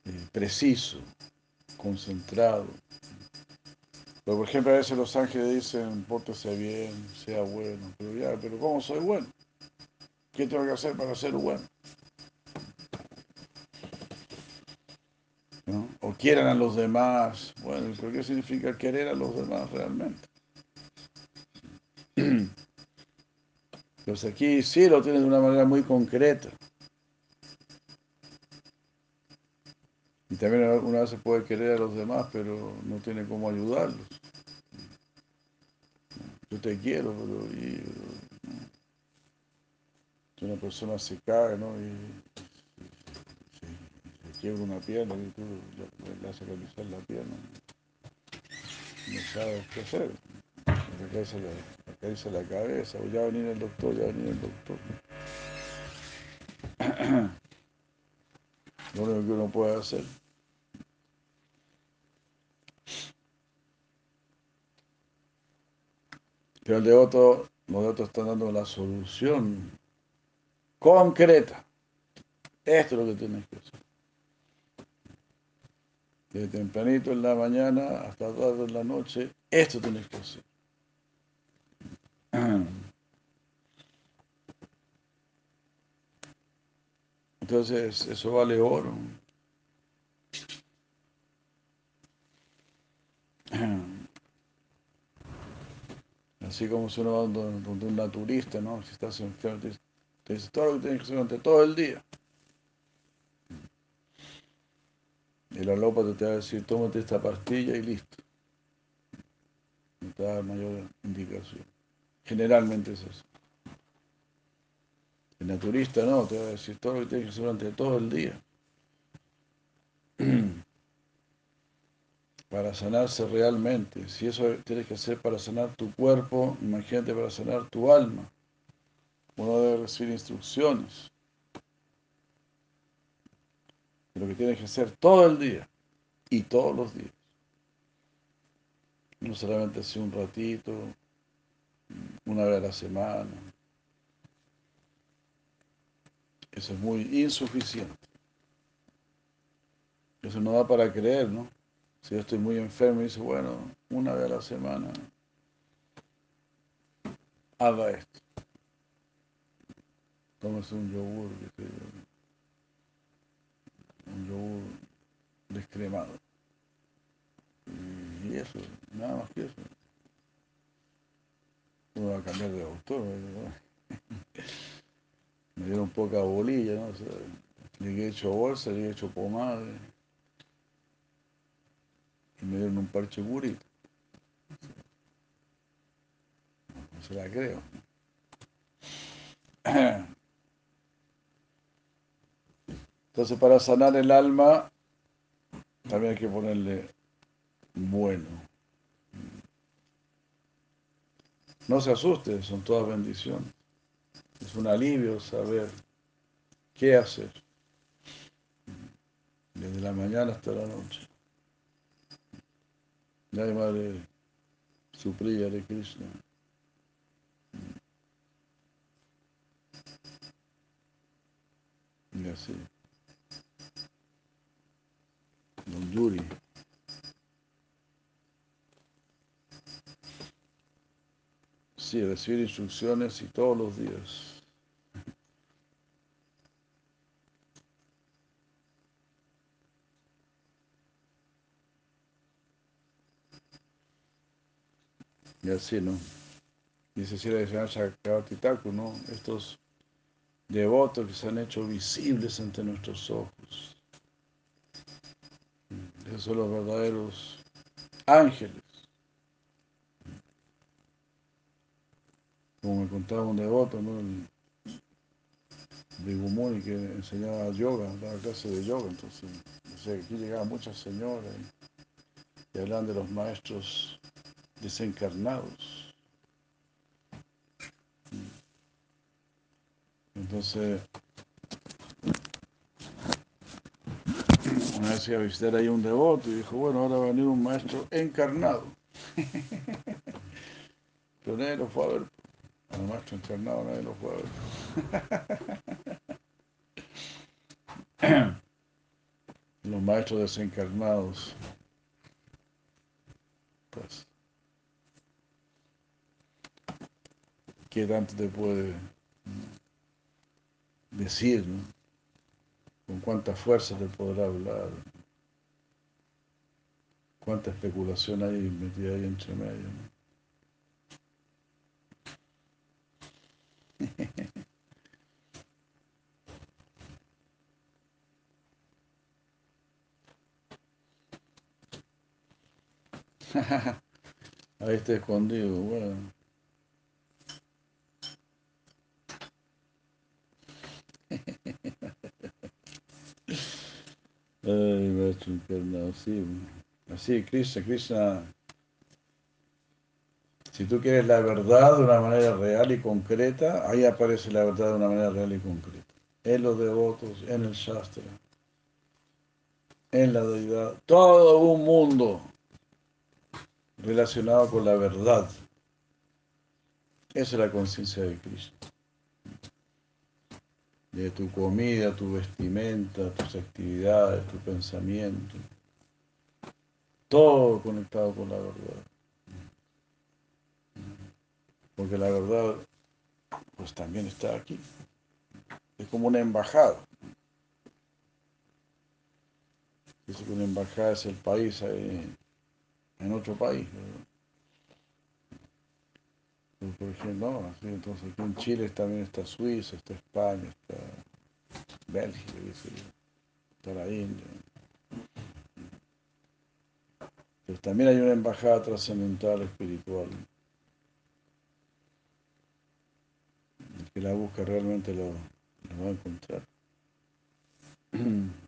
eh, preciso, concentrado, pero por ejemplo, a veces los ángeles dicen, pórtese bien, sea bueno. Pero ya, pero ¿cómo soy bueno? ¿Qué tengo que hacer para ser bueno? O quieran a los demás. Bueno, ¿pero qué significa querer a los demás realmente? Pues aquí sí lo tienen de una manera muy concreta. Y también una vez se puede querer a los demás, pero no tiene cómo ayudarlos. Yo te quiero, pero y, una persona se cae, ¿no? Y se, quiebra una pierna y tú le, haces realizar la pierna. No sabes qué hacer. Le cae la, cabeza, o ya va a venir el doctor, ya va a venir el doctor. Lo único que uno puede hacer Pero el devoto, los devotos están dando la solución concreta. Esto es lo que tienes que hacer. Desde tempranito en la mañana hasta tarde en la noche, esto tienes que hacer. Entonces, eso vale oro. Así como si uno va donde un naturista, ¿no? Si estás enfermo, te todo lo que tienes que hacer durante todo el día. Y la alópata te va a decir, tómate esta pastilla y listo. No te da mayor indicación. Generalmente es eso. El naturista no, te va a decir todo lo que tienes que hacer durante todo el día. para sanarse realmente. Si eso tienes que hacer para sanar tu cuerpo, imagínate para sanar tu alma. Uno debe recibir instrucciones. lo que tienes que hacer todo el día y todos los días. No solamente así un ratito, una vez a la semana. Eso es muy insuficiente. Eso no da para creer, ¿no? Si yo estoy muy enfermo y dice, bueno, una vez a la semana, haga esto. Tómese un yogur, un yogur descremado. Y eso, nada más que eso. Uno va a cambiar de autor. Me dieron poca bolilla, ¿no? O hecho bolsa, le he hecho pomada. Y me dieron un parche burito. No se la creo. Entonces, para sanar el alma, también hay que ponerle bueno. No se asuste, son todas bendiciones. Es un alivio saber qué hacer. Desde la mañana hasta la noche. Jai Madre Supriya de Krishna. Y así. Don Yuri. Sí, recibir instrucciones y todos los días. Y así, ¿no? Dice Sira de ¿no? Estos devotos que se han hecho visibles ante nuestros ojos. Esos son los verdaderos ángeles. Como me contaba un devoto, ¿no? El Gumoni que enseñaba yoga, daba clase de yoga, entonces, aquí llegaban muchas señoras y hablaban de los maestros desencarnados. Entonces, una vez iba a visitar ahí un devoto y dijo, bueno, ahora va a venir un maestro encarnado. Pero nadie lo fue a ver. A maestro encarnado nadie lo fue a ver. Los maestros desencarnados, pues, ¿qué tanto te puede decir? ¿no? ¿Con cuánta fuerza te podrá hablar? ¿Cuánta especulación hay metida ahí entre medio? ¿no? Ahí está escondido, bueno. Ay, maestro encarnado, sí. Así, Krishna, Krishna. Si tú quieres la verdad de una manera real y concreta, ahí aparece la verdad de una manera real y concreta. En los devotos, en el Shastra, en la deidad, todo un mundo relacionado con la verdad. Esa es la conciencia de Krishna de tu comida, tu vestimenta, tus actividades, tu pensamiento. Todo conectado con la verdad. Porque la verdad, pues también está aquí. Es como una embajada. Dice que una embajada es el país en otro país. Por ejemplo, entonces aquí en Chile también está Suiza, está España, está Bélgica, está la India. Pero también hay una embajada trascendental espiritual. El que la busca realmente lo va a encontrar.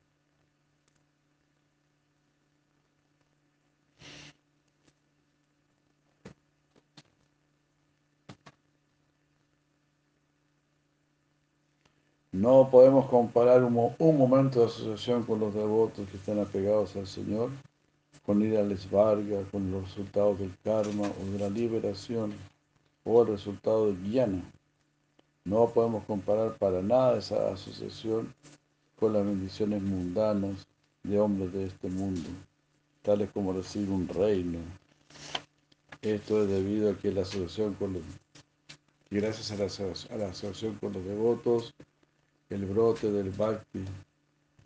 No podemos comparar un, momento de asociación con los devotos que están apegados al Señor, con ir a Lesvarga, con los resultados del karma o de la liberación o el resultado del guiana. No podemos comparar para nada esa asociación con las bendiciones mundanas de hombres de este mundo, tales como recibir un reino. Esto es debido a que la asociación con los gracias a la asociación con los devotos, el brote del bhakti,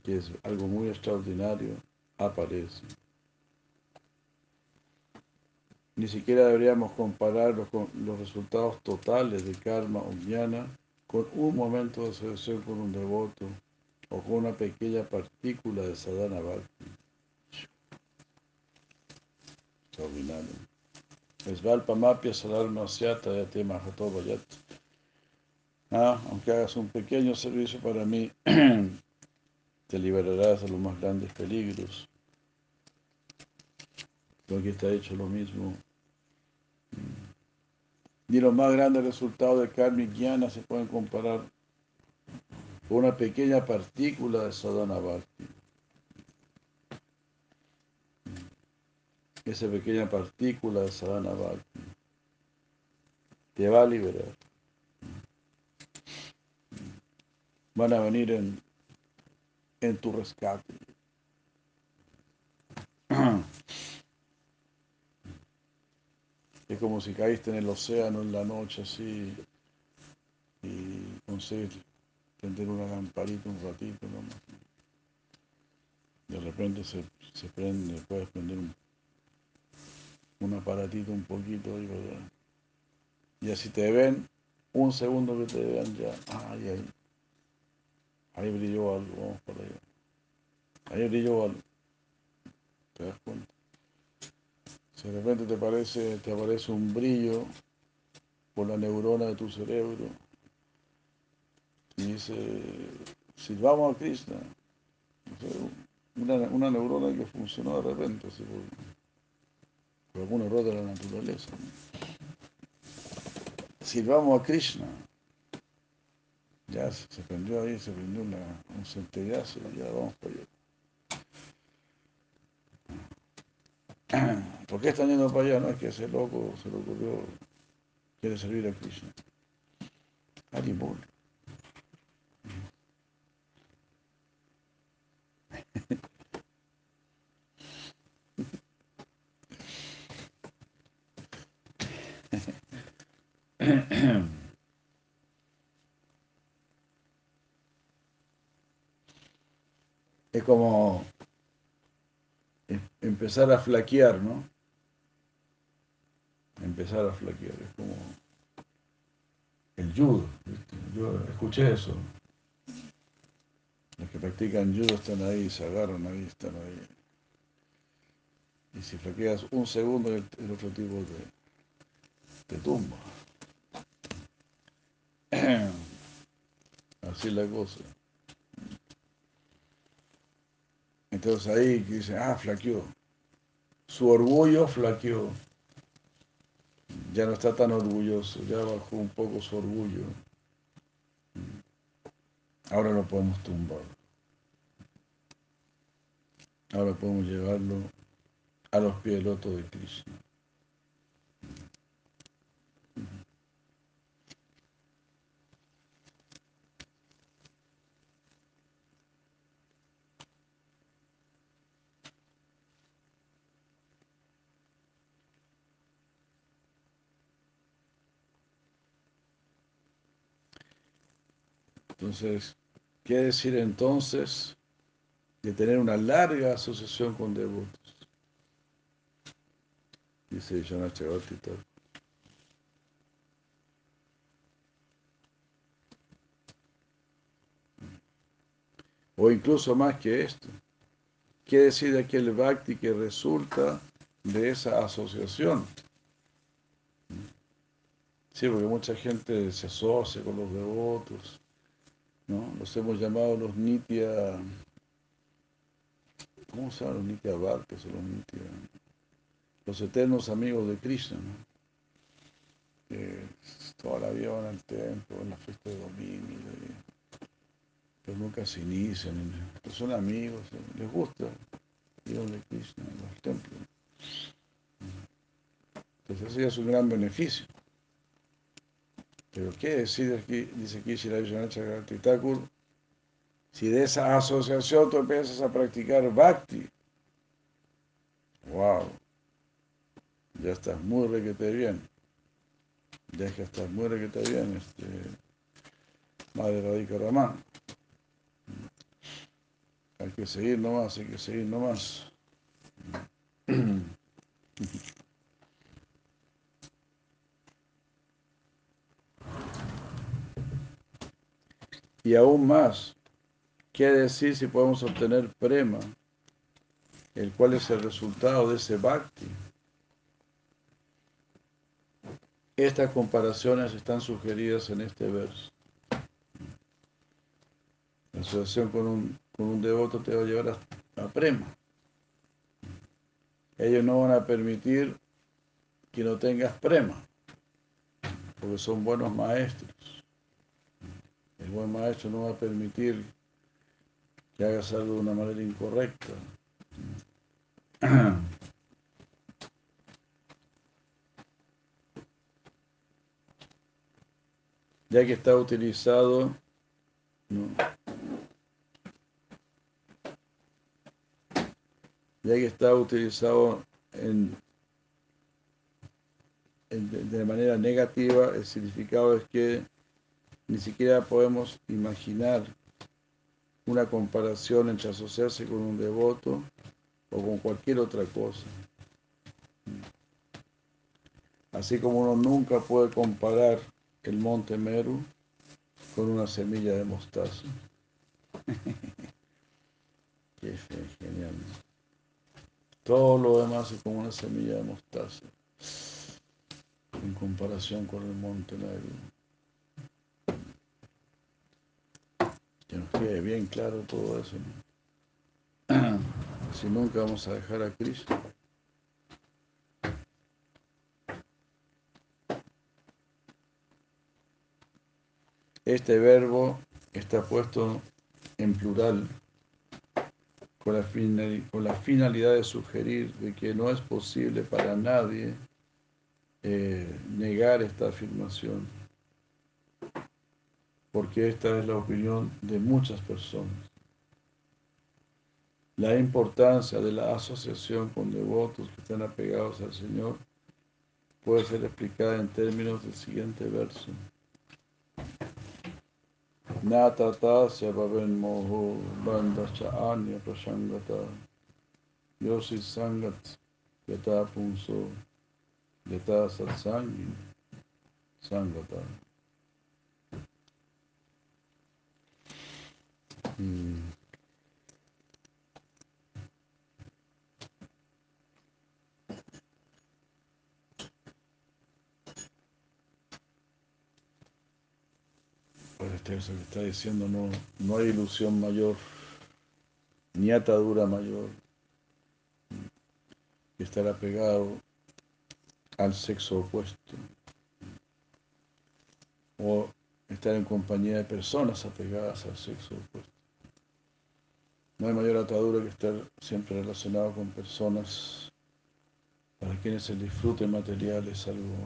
que es algo muy extraordinario, aparece. Ni siquiera deberíamos comparar los, los resultados totales de karma o jnana con un momento de asociación con un devoto o con una pequeña partícula de sadhana bhakti. Extraordinario. Svalpamapya salarma syata yate mahato. Ah, aunque hagas un pequeño servicio para mí, te liberarás de los más grandes peligros. Porque está hecho lo mismo. Ni los más grandes resultados de karma y jnana se pueden comparar con una pequeña partícula de sadhana bhakti. Esa pequeña partícula de sadhana bhakti te va a liberar. Van a venir en, en tu rescate. Es como si caíste en el océano en la noche así y consigues prender una lamparita un ratito nomás. De repente se, se prende, puedes prender un, un aparatito un poquito ¿verdad? Y así te ven, un segundo que te vean ya, ay, ahí brilló algo, vamos para allá. Ahí brilló algo. ¿Te das cuenta? Si de repente te, parece, te aparece un brillo por la neurona de tu cerebro y dice, si vamos a Krishna, una, neurona que funcionó de repente, así por, algún error de la naturaleza. Si vamos a Krishna, ya se prendió ahí, se prendió una, un centellazo y ya vamos para allá. ¿Por qué están yendo para allá? No es que ese loco se le ocurrió, quiere servir a Krishna. Haribol. es como empezar a flaquear, ¿no? Empezar a flaquear, es como el judo. Yo escuché eso. Los que practican judo están ahí, se agarran ahí, están ahí. Y si flaqueas un segundo, el, otro tipo te, te tumba. Así es la cosa. Entonces ahí dice, ah, flaqueó. Su orgullo flaqueó. Ya no está tan orgulloso, ya bajó un poco su orgullo. Ahora lo podemos tumbar. Ahora podemos llevarlo a los pies del de Krishna. Entonces, ¿qué decir entonces de tener una larga asociación con devotos? Dice Yana O incluso más que esto. ¿Qué decir de aquel bhakti que resulta de esa asociación? Sí, porque mucha gente se asocia con los devotos ¿no? Los hemos llamado los Nitya, ¿cómo se llaman los Nitya Bhaktas o los Nitya? Los eternos amigos de Krishna, ¿no? Que toda la vida van al templo, en la fiesta de domingo, pero nunca se inician, son amigos, les gusta ir de Krishna los templos. Entonces ese es un gran beneficio. Pero ¿qué decide aquí? Dice aquí Shirayanacha Thakur, si de esa asociación tú empiezas a practicar bhakti, wow, ya estás muy requete bien. Deja estar, muere que está bien, este, Madre Radica Ramán. Hay que seguir nomás, hay que seguir nomás. Y aún más, ¿qué decir si podemos obtener prema? El cual es el resultado de ese bhakti. Estas comparaciones están sugeridas en este verso. La asociación con un, con un devoto te va a llevar a, a prema. Ellos no van a permitir que no tengas prema, porque son buenos maestros. El buen maestro no va a permitir que hagas algo de una manera incorrecta. Ya que está utilizado ¿no? ya que está utilizado en, en, de manera negativa, el significado es que ni siquiera podemos imaginar una comparación entre asociarse con un devoto o con cualquier otra cosa. Así como uno nunca puede comparar el monte Meru con una semilla de mostaza. Qué genial. Todo lo demás es como una semilla de mostaza en comparación con el monte Meru. Que nos quede bien claro todo eso. Si nunca vamos a dejar a Cristo. Este verbo está puesto en plural con la, con la finalidad de sugerir de que no es posible para nadie eh, negar esta afirmación, porque esta es la opinión de muchas personas. La importancia de la asociación con devotos que están apegados al Señor puede ser explicada en términos del siguiente verso. Natata Sevaven Moho Bandacha Anya Prashangata Yosi Sangat Yata Punso Yata Satsangi Sangata. Pues este eso que está diciendo, no, no hay ilusión mayor, ni atadura mayor que estar apegado al sexo opuesto o estar en compañía de personas apegadas al sexo opuesto. No hay mayor atadura que estar siempre relacionado con personas para quienes el disfrute material es algo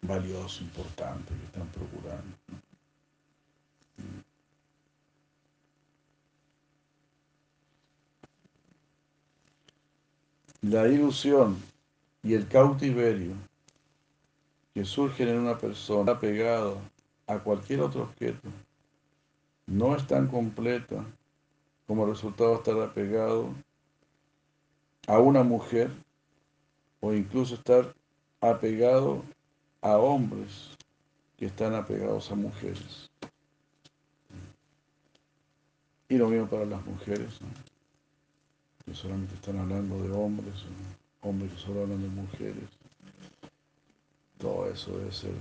valioso, importante que están procurando. La ilusión y el cautiverio que surgen en una persona pegada a cualquier otro objeto no es tan completa como resultado estar apegado a una mujer o incluso estar apegado a hombres que están apegados a mujeres. Y lo mismo para las mujeres, que solamente están hablando de hombres, hombres que solo hablan de mujeres. Todo eso debe ser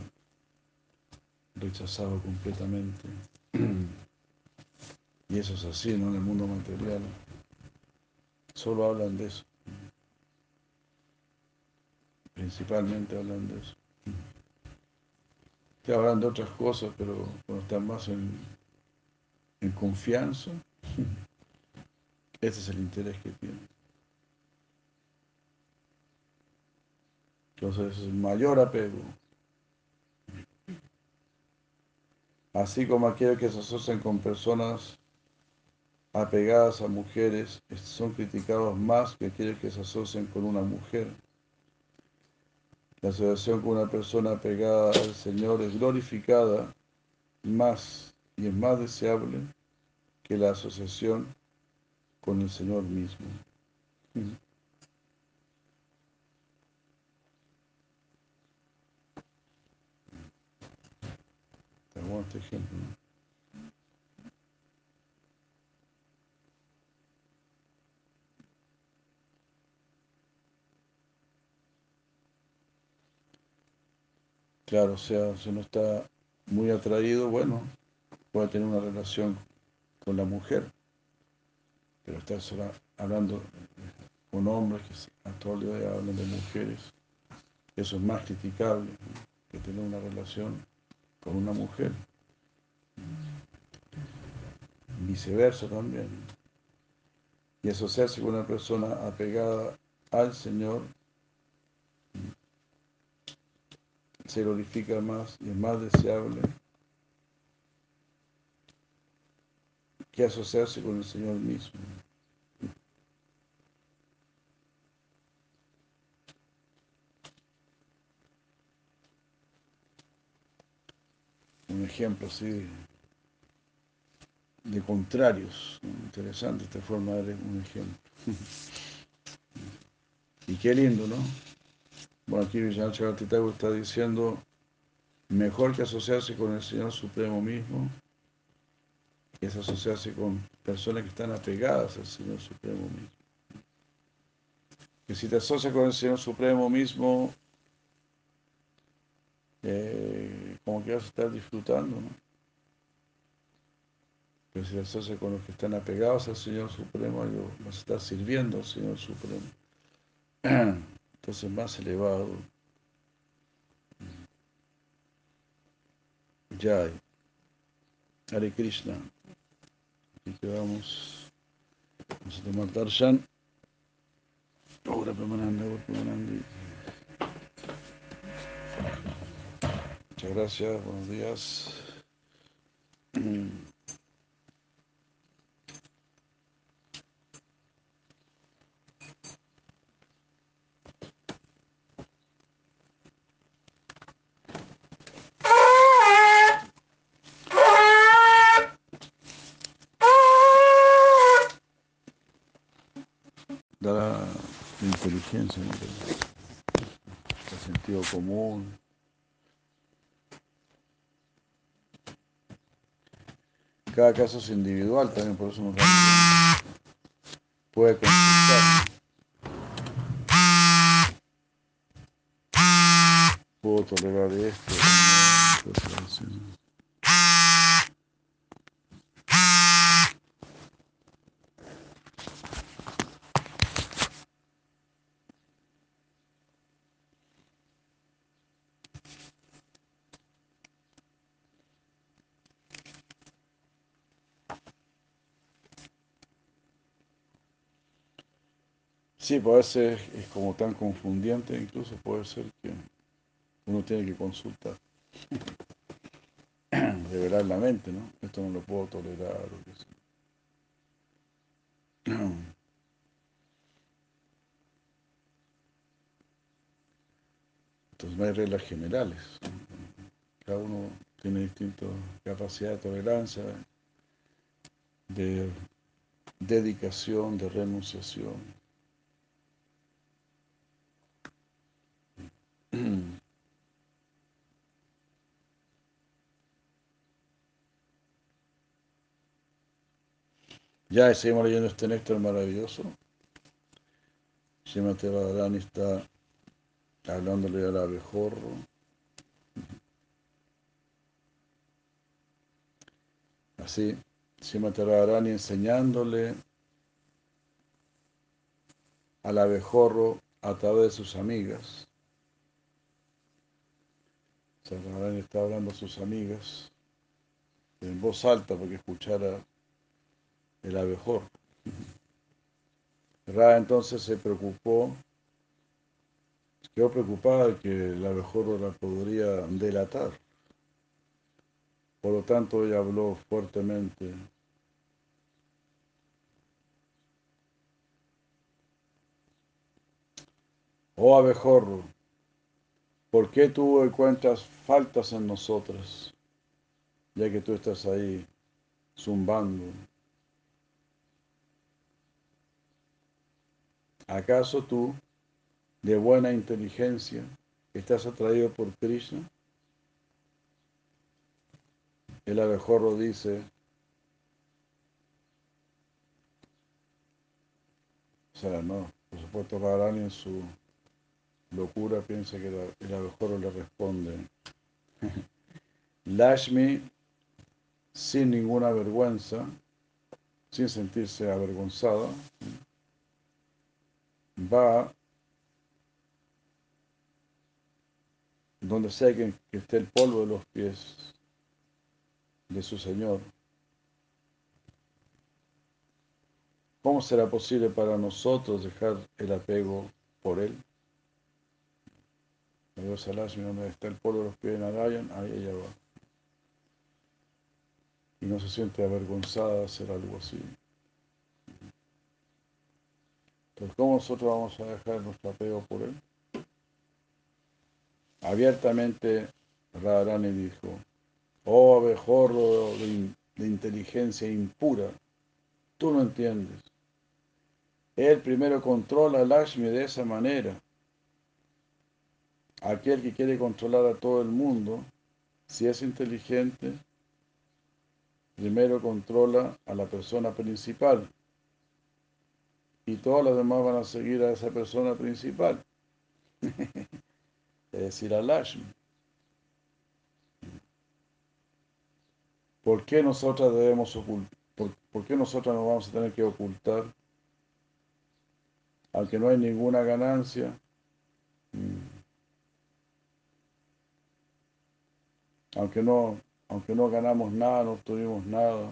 rechazado completamente. Y eso es así, ¿no? En el mundo material. Solo hablan de eso. Principalmente hablan de eso. Te hablan de otras cosas, pero cuando están más en, en confianza, ese es el interés que tienen. Entonces es mayor apego. Así como aquellos que se asocian con personas apegadas a mujeres son criticados más que aquellos que se asocian con una mujer La asociación con una persona apegada al Señor es glorificada más y es más deseable que la asociación con el Señor mismo. Está este ejemplo. Claro, o sea, si uno está muy atraído, bueno, puede tener una relación con la mujer, pero está hablando con hombres que actualmente hablan de mujeres, eso es más criticable que tener una relación con una mujer. Viceversa también. Y asociarse con una persona apegada al Señor se glorifica más y es más deseable que asociarse con el Señor mismo. Un ejemplo así de contrarios. Interesante esta forma de un ejemplo. Y qué lindo, ¿no? Bueno, aquí Villana está diciendo, mejor que asociarse con el Señor Supremo mismo, es asociarse con personas que están apegadas al Señor Supremo mismo. Que si te asocias con el Señor Supremo mismo, eh, como que vas a estar disfrutando, ¿no? Pero si te asocias con los que están apegados al Señor Supremo, vas a estar sirviendo al Señor Supremo. entonces más elevado. Jai. Hare Krishna. Aquí quedamos. Vamos a tomar darshan. Ahora permanente, ahora permanente. Muchas gracias, buenos días. el sentido común. Cada caso es individual también, por eso uno puede consultar. Puedo tolerar esto. Sí, puede ser, es como tan confundiente, incluso puede ser que uno tiene que consultar. Revelar la mente, ¿no? Esto no lo puedo tolerar. O qué sé. Entonces no hay reglas generales. Cada uno tiene distintas capacidades de tolerancia, de dedicación, de renunciación. Ya seguimos leyendo este néctar maravilloso. Shimate Radharani está hablándole al abejorro. Así, Shimate Radharani enseñándole al abejorro a través de sus amigas. O Radharani está hablando a sus amigas en voz alta para que escuchara el abejor. Ra entonces se preocupó, quedó preocupada que el abejorro la podría delatar. Por lo tanto, ella habló fuertemente. Oh abejorro, ¿Por qué tú encuentras faltas en nosotras? Ya que tú estás ahí zumbando. ¿Acaso tú, de buena inteligencia, estás atraído por Krishna? El abejorro dice, o sea, no, por supuesto Radharani en su locura piensa que el abejorro le responde, Lashmi, sin ninguna vergüenza, sin sentirse avergonzada, va donde sea que, esté el polvo de los pies de su Señor. ¿Cómo será posible para nosotros dejar el apego por Él? Dios donde está el polvo de los pies de Narayan, ahí ella va. Y no se siente avergonzada de hacer algo así. Entonces, ¿cómo nosotros vamos a dejar nuestro apego por Él? Abiertamente Radharani dijo, Oh abejorro de, de inteligencia impura, tú no entiendes. Él primero controla al Ashmi de esa manera. Aquel que quiere controlar a todo el mundo, si es inteligente, primero controla a la persona principal. Y todos los demás van a seguir a esa persona principal. es decir, al Ashmi. ¿Por qué nosotras debemos ocultar? Por, qué nosotras nos vamos a tener que ocultar? Aunque no hay ninguna ganancia. Mm, aunque no, aunque no ganamos nada, no obtuvimos nada,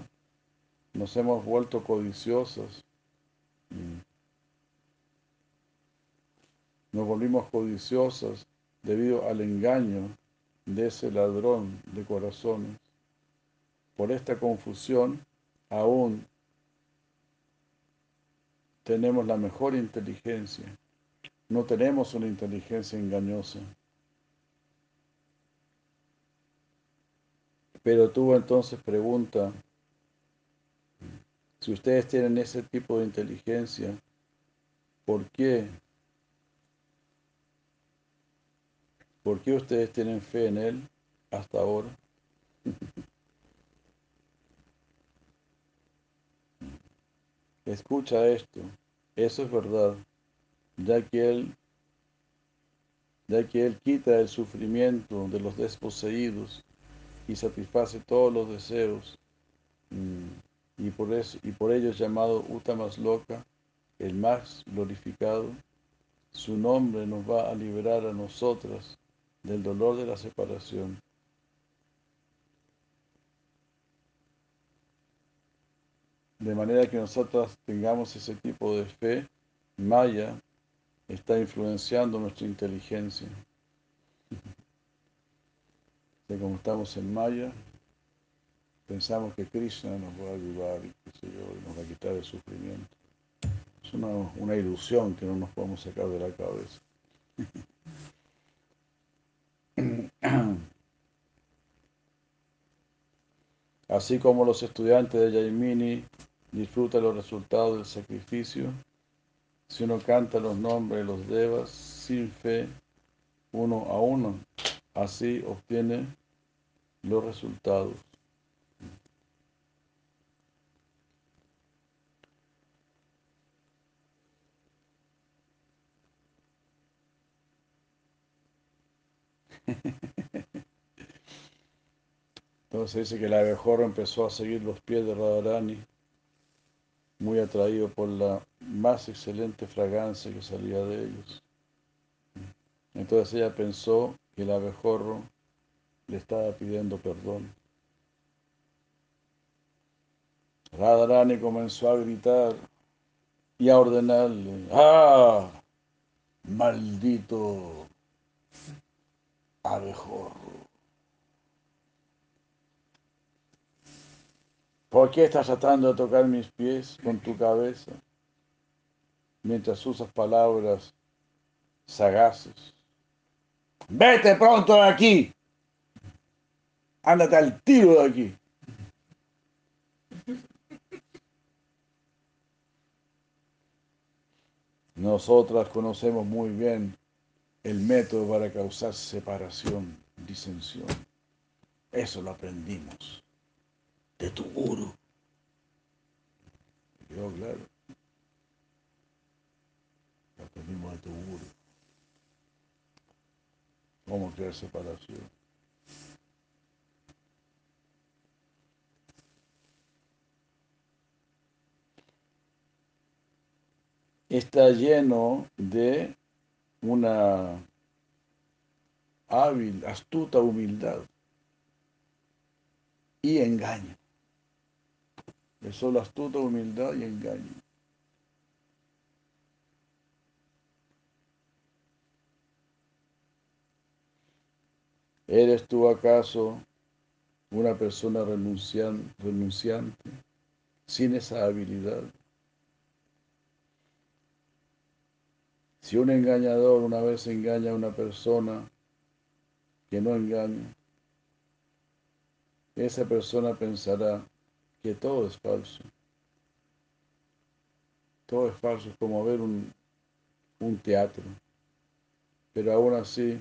nos hemos vuelto codiciosas. Mm, nos volvimos codiciosas debido al engaño de ese ladrón de corazones por esta confusión, aún tenemos la mejor inteligencia. No tenemos una inteligencia engañosa. Pero tú entonces pregunta, si ustedes tienen ese tipo de inteligencia, ¿por qué? ¿Por qué ustedes tienen fe en Él hasta ahora? Escucha esto, eso es verdad, ya que Él, ya que Él quita el sufrimiento de los desposeídos y satisface todos los deseos, mm, y por, eso, y por ello es llamado Utamas Loka, el más glorificado, su nombre nos va a liberar a nosotras del dolor de la separación. De manera que nosotros tengamos ese tipo de fe, Maya está influenciando nuestra inteligencia. Como estamos en Maya, pensamos que Krishna nos va a ayudar y, nos va a quitar el sufrimiento. Es una ilusión que no nos podemos sacar de la cabeza. Así como los estudiantes de Yaimini disfruta los resultados del sacrificio. Si uno canta los nombres de los devas sin fe, uno a uno, así obtiene los resultados. Entonces dice que el abejorro empezó a seguir los pies de Radharani muy atraído por la más excelente fragancia que salía de ellos. Entonces ella pensó que el abejorro le estaba pidiendo perdón. Radharani comenzó a gritar y a ordenarle, ¡ah! Maldito abejorro. ¿Por qué estás tratando de tocar mis pies con tu cabeza mientras usas palabras sagaces? Vete pronto de aquí. Ándate al tiro de aquí. Nosotras conocemos muy bien el método para causar separación, disensión. Eso lo aprendimos de tu guru. Yo, claro. Lo aprendimos de tu guru. Cómo crear separación. Está lleno de una hábil, astuta humildad y engaño. Es solo astuta humildad y engaño. ¿Eres tú acaso una persona renunciante sin esa habilidad? Si un engañador una vez engaña a una persona que no engaña, esa persona pensará que todo es falso. Todo es falso, es como ver un, un teatro. Pero aún así,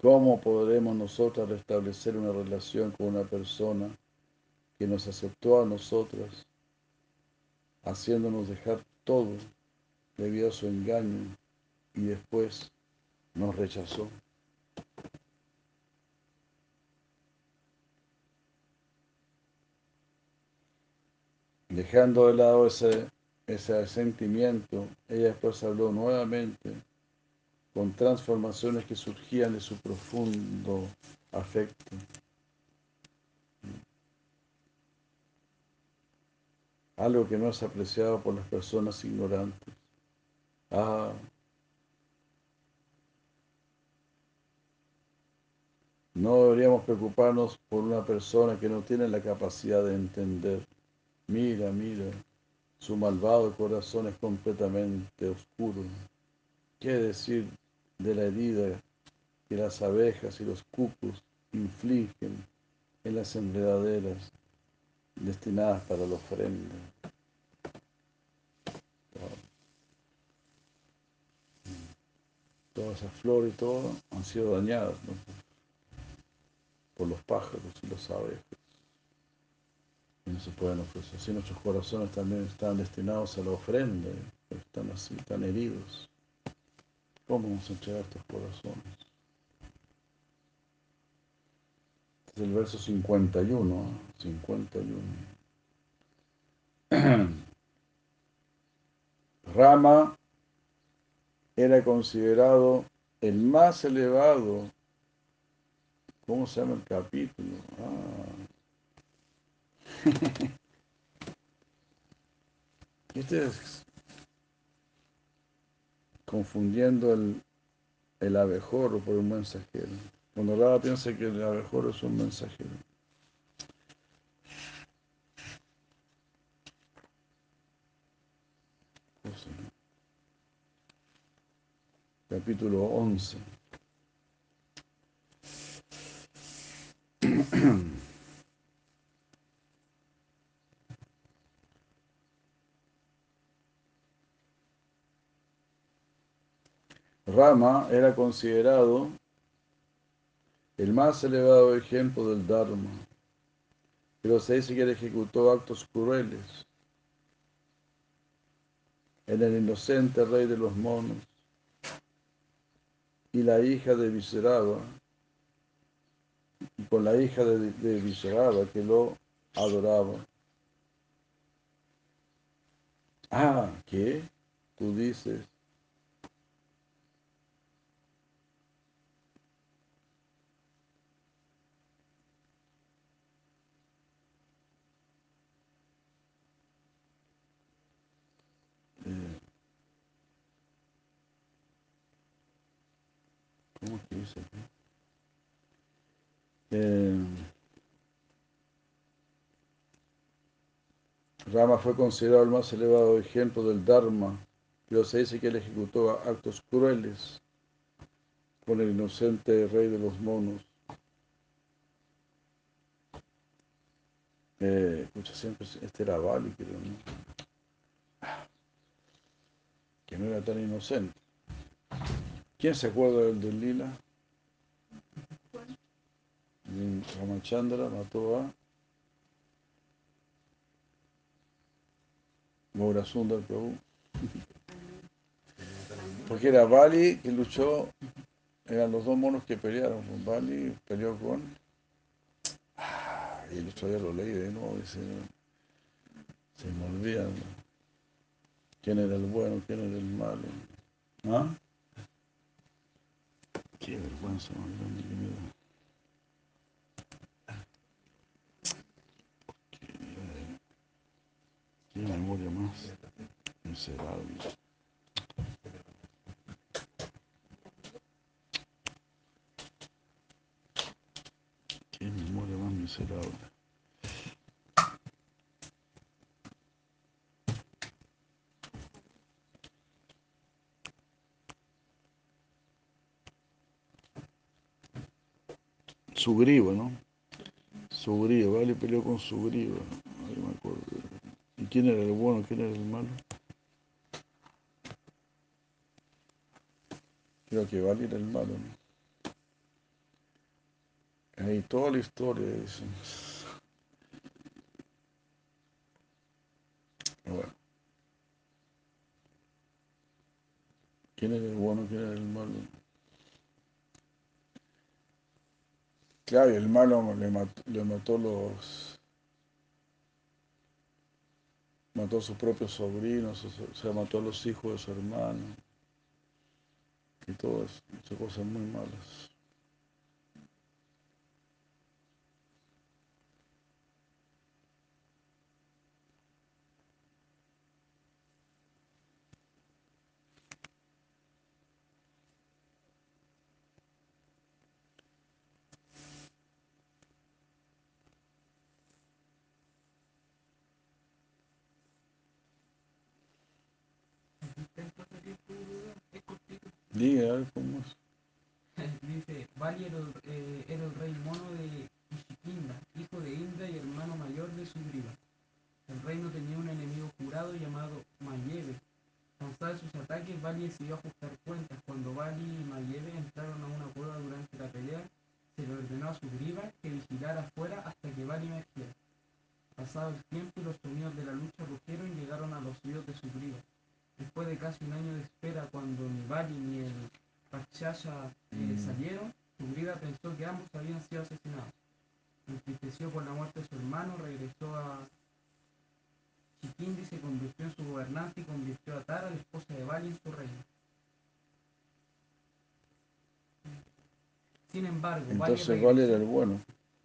¿cómo podremos nosotros restablecer una relación con una persona que nos aceptó a nosotras, haciéndonos dejar todo debido a su engaño y después nos rechazó? Dejando de lado ese, ese sentimiento, ella después habló nuevamente con transformaciones que surgían de su profundo afecto. Algo que no es apreciado por las personas ignorantes. Ah, no deberíamos preocuparnos por una persona que no tiene la capacidad de entender Mira, mira, su malvado corazón es completamente oscuro. ¿Qué decir de la herida que las abejas y los cucos infligen en las enredaderas destinadas para la ofrenda? Todas esas flores y todo han sido dañadas por los pájaros y las abejas y no se pueden ofrecer. Así nuestros corazones también están destinados a la ofrenda, están así, están heridos. ¿Cómo vamos a entregar estos corazones? Este es el verso 51, 51. Rama era considerado el más elevado. ¿Cómo se llama el capítulo? Ah, este es confundiendo el, el abejorro por un mensajero. Cuando Rada piensa que el abejorro es un mensajero. Capítulo 11. Rama era considerado el más elevado ejemplo del Dharma, pero se dice que él ejecutó actos crueles en el inocente rey de los monos y la hija de Viseraba, con la hija de, de que lo adoraba. Ah, ¿qué? Tú dices, Eh, Rama fue considerado el más elevado ejemplo del Dharma, pero se dice que él ejecutó actos crueles con el inocente rey de los monos. Eh, escucha, siempre este era Bali, creo, ¿no? Que no era tan inocente. ¿Quién se acuerda del, del lila? Ramachandra mató a Gaura Sundar Prabhu. Porque era Bali que luchó, eran los dos monos que pelearon. Con Bali peleó con. Ah, y el otro día lo leí de nuevo y se, se me olvida quién era el bueno, quién era el malo. ¿Ah? Qué vergüenza más grande que me da. Qué memoria más miserable. Qué memoria más miserable. Sugriva, ¿no? Sugriva, Vale peleó con Sugriva. Ahí me acuerdo. ¿Y quién era el bueno, quién era el malo? Creo que Vale era el malo, ¿no? Ahí toda la historia. Bueno. ¿Quién era el bueno, quién era el malo? Claro, el malo le mató, le mató los... Mató a sus propios sobrinos, o sea, mató a los hijos de su hermano. Y todo eso, hizo cosas muy malas. Diga, a ver cómo es. Dice, Bali era el, eh, era el rey mono de Ishikinda, hijo de Indra y hermano mayor de Sugriva. El reino tenía un enemigo jurado llamado Mayeve. Cansado de sus ataques, Bali decidió ajustar cuentas. Cuando Bali y Mayeve entraron a una cueva durante la pelea, se le ordenó a Sugriva que vigilara afuera hasta que Bali emergiera. Pasado el tiempo y los sonidos de la lucha rugieron y llegaron a los oídos de Sugriva. Después de casi un año de espera, cuando ni Bali ni el Pakshaya eh, Mm. salieron, Sugriva pensó que ambos habían sido asesinados. Entristeció por la muerte de su hermano, regresó a Chikindi y se convirtió en su gobernante y convirtió a Tara, la esposa de Bali, en su reino. Sin embargo, Bali Entonces regresó- Vale era el bueno.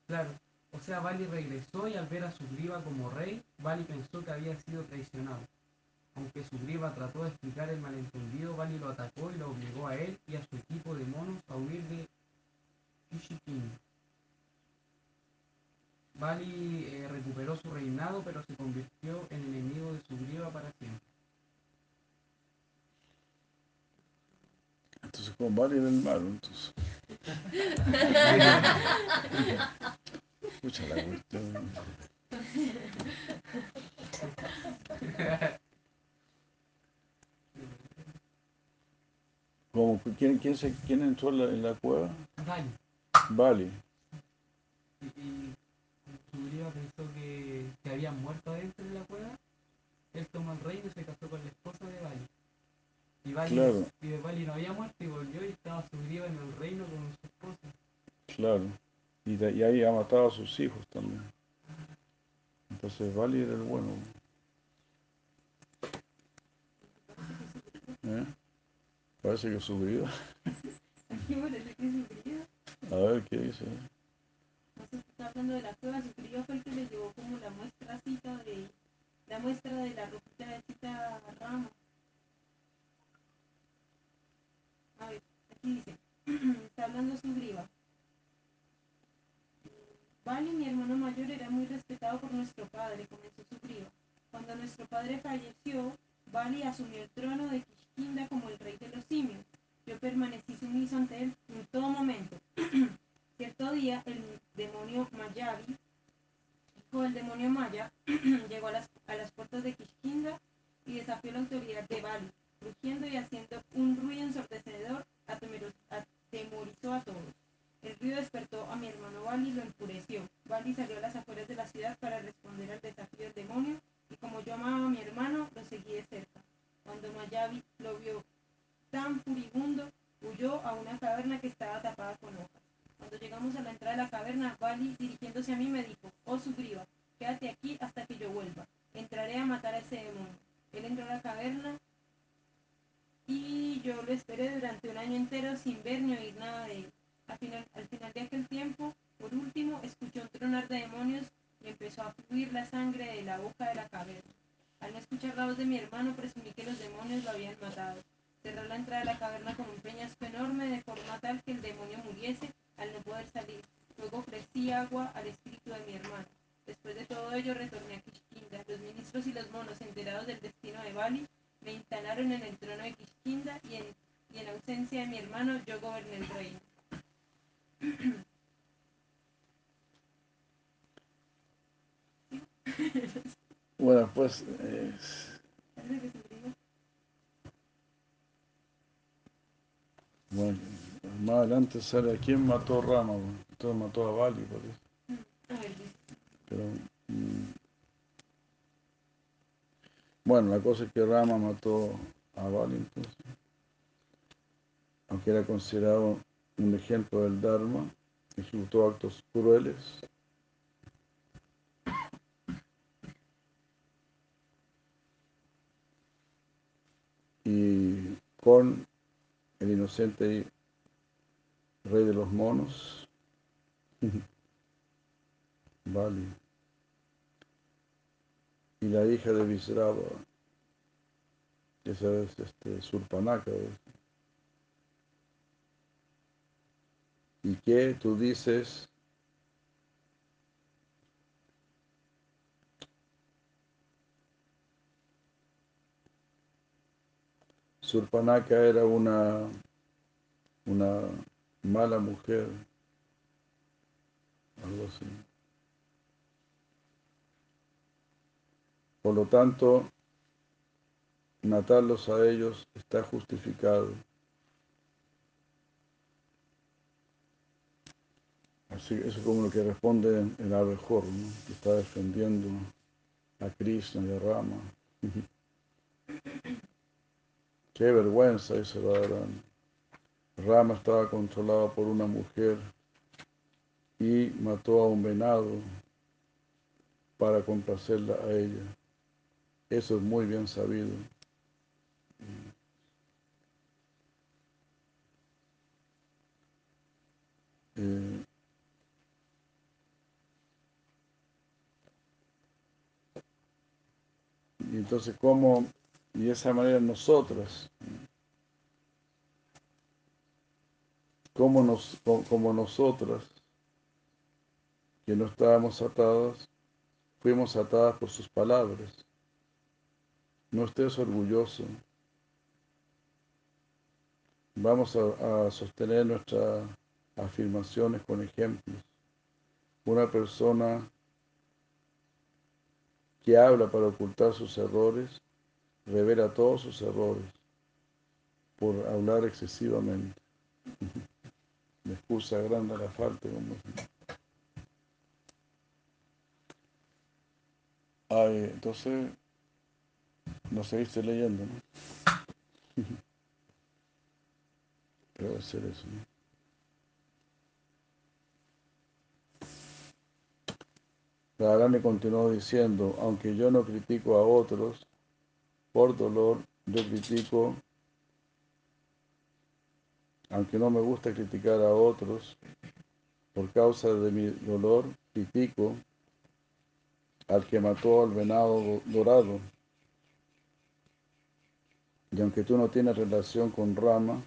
Claro. O sea, Bali regresó y al ver a Sugriva como rey, Bali pensó que había sido traicionado. Aunque Sugriva trató de explicar el malentendido, Bali lo atacó y lo obligó a él y a su equipo de monos a huir de Kishikin. Bali eh, recuperó su reinado, pero se convirtió en enemigo de Sugriva para siempre. Entonces con Vale era el malo, entonces. Escucha la cuestión. ¿Cómo? ¿Quién, quién, se, ¿Quién entró en la, en la cueva? Bali. Vale. Y, y Sugriva pensó que, que habían muerto adentro de la cueva. Él tomó el reino y se casó con la esposa de Bali. Y Bali, Claro. y de Bali no había muerto y volvió y estaba Sugriva en el reino con su esposa. Claro. Y, de- y ahí ha matado a sus hijos también. Entonces Vali era el bueno. ¿Eh? Parece que subió. Aquí parece que Sugriva, A ver qué dice. Dijo. bueno, más adelante sale a quién mató Rama, entonces mató a Bali, parece. Pero, mm, bueno, la cosa es que Rama mató a Bali entonces. Aunque era considerado un ejemplo del Dharma, ejecutó actos crueles. Y con rey de los monos, Bali y la hija de Visrava, esa es este, Surpanaka. ¿Y qué tú dices? Surpanaka era una, una mala mujer, algo así. Por lo tanto, matarlos a ellos está justificado. Así, eso es como lo que responde el abejor, ¿no? que está defendiendo a Krishna y a Rama. Qué vergüenza, dice Radharani. Rama estaba controlado por una mujer y mató a un venado para complacerla a ella. Eso es muy bien sabido. Eh, y entonces, ¿cómo? Y de esa manera nosotras, como, nos, co- como nosotras, que no estábamos atadas, fuimos atadas por sus palabras. No estés orgulloso. Vamos a, a sostener nuestras afirmaciones con ejemplos. Una persona que habla para ocultar sus errores, revela todos sus errores por hablar excesivamente. Me excusa grande la falta. Ay, entonces, no seguiste leyendo, ¿no? Pero va a ser eso, ¿no? Continuó diciendo, aunque yo no critico a otros, por dolor yo critico, aunque no me gusta criticar a otros, por causa de mi dolor critico al que mató al venado do- dorado. Y aunque tú no tienes relación con Rama,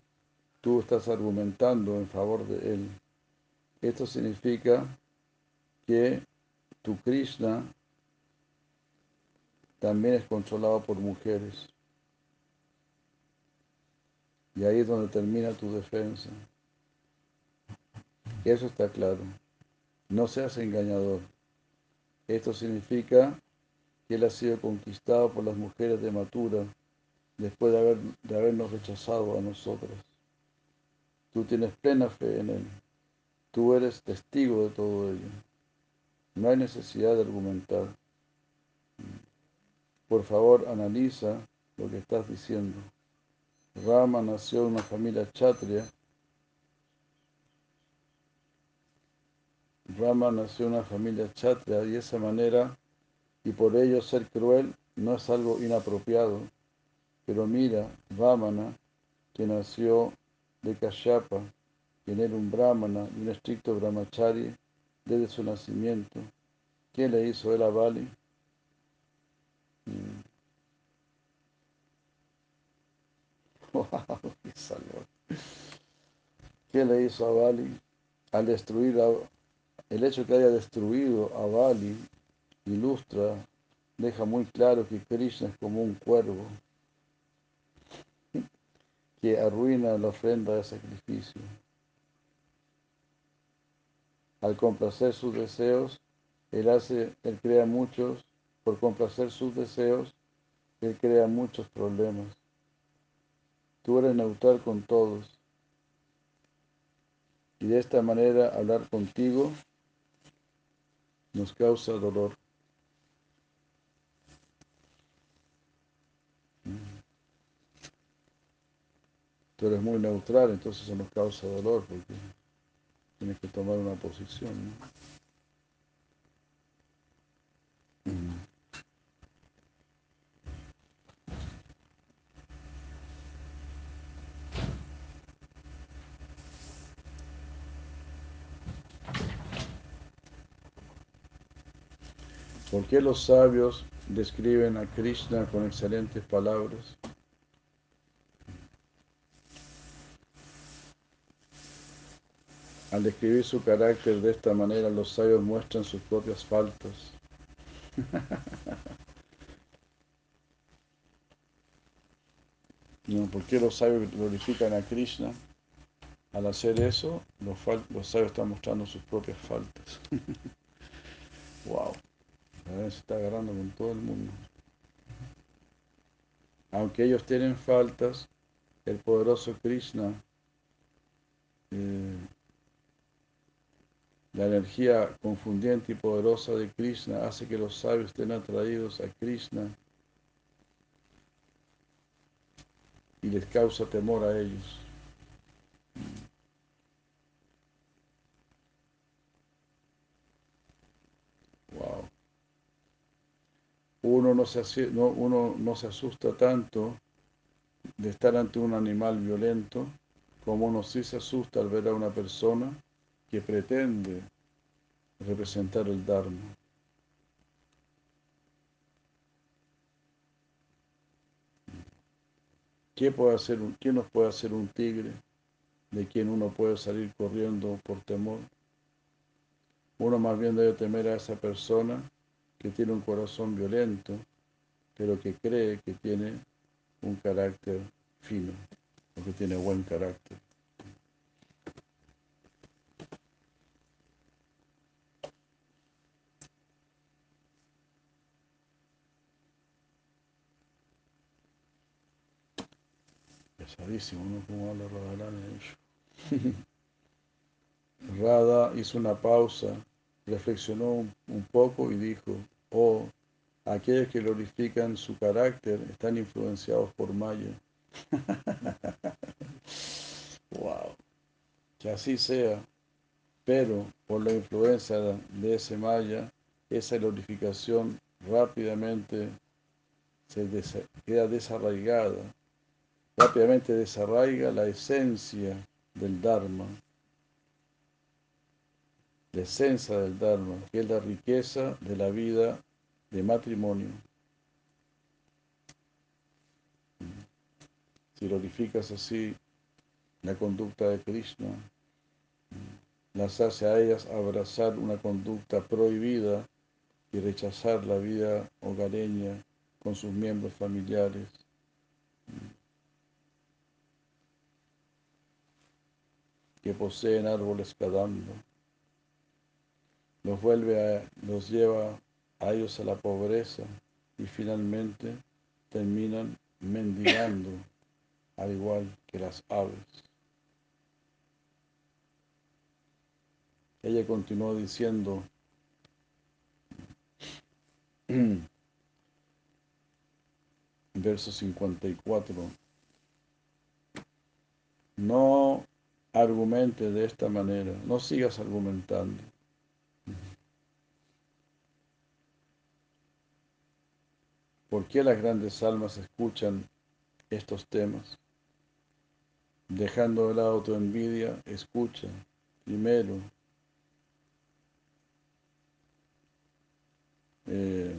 tú estás argumentando en favor de él. Esto significa que tu Krishna también es controlado por mujeres. Y ahí es donde termina tu defensa. Eso está claro. No seas engañador. Esto significa que él ha sido conquistado por las mujeres de Matura después de, haber, de habernos rechazado a nosotros. Tú tienes plena fe en él. Tú eres testigo de todo ello. No hay necesidad de argumentar. Por favor, analiza lo que estás diciendo. Rama nació en una familia chatria. Rama nació en una familia chatria y de esa manera, y por ello ser cruel no es algo inapropiado. Pero mira, Ramana, que nació de Kashyapa, quien era un brahmana y un estricto brahmachari desde su nacimiento, ¿qué le hizo él a Bali? Mm. qué le hizo a Bali? Al destruir el hecho que haya destruido a Bali ilustra, deja muy claro que Krishna es como un cuervo que arruina la ofrenda de sacrificio. Al complacer sus deseos, él hace, él crea muchos, por complacer sus deseos, él crea muchos problemas. Tú eres neutral con todos. Y de esta manera hablar contigo nos causa dolor. Tú eres muy neutral, entonces eso nos causa dolor porque tienes que tomar una posición. ¿Por qué los sabios describen a Krishna con excelentes palabras? Al describir su carácter de esta manera, los sabios muestran sus propias faltas. ¿Por qué los sabios glorifican a Krishna? Al hacer eso, los, los sabios están mostrando sus propias faltas. wow. Se está agarrando con todo el mundo. Aunque ellos tienen faltas, el poderoso Krishna eh, la energía confundiente y poderosa de Krishna hace que los sabios estén atraídos a Krishna y les causa temor a ellos. Wow. Uno no, se, no, uno no se asusta tanto de estar ante un animal violento como uno sí se asusta al ver a una persona que pretende representar el Dharma. ¿Qué, puede hacer, ¿Qué nos puede hacer un tigre de quien uno puede salir corriendo por temor? Uno más bien debe temer a esa persona que tiene un corazón violento, pero que cree que tiene un carácter fino, o que tiene buen carácter. Pesadísimo, ¿no? Como habla Radharani. Radha hizo una pausa, reflexionó un, poco y dijo, oh, aquellos que glorifican su carácter están influenciados por Maya. wow. Que así sea, pero por la influencia de ese Maya, esa glorificación rápidamente se queda desarraigada rápidamente desarraiga la esencia del Dharma, la esencia del Dharma, que es la riqueza de la vida de matrimonio. Si glorificas así la conducta de Krishna, las hace a ellas abrazar una conducta prohibida y rechazar la vida hogareña con sus miembros familiares. que poseen árboles cadando. Los vuelve a, los lleva a ellos a la pobreza y finalmente terminan mendigando al igual que las aves. Ella continuó diciendo, verso 54, no argumente de esta manera, no sigas argumentando. ¿Por qué las grandes almas escuchan estos temas? Dejando de lado tu envidia, escucha primero eh,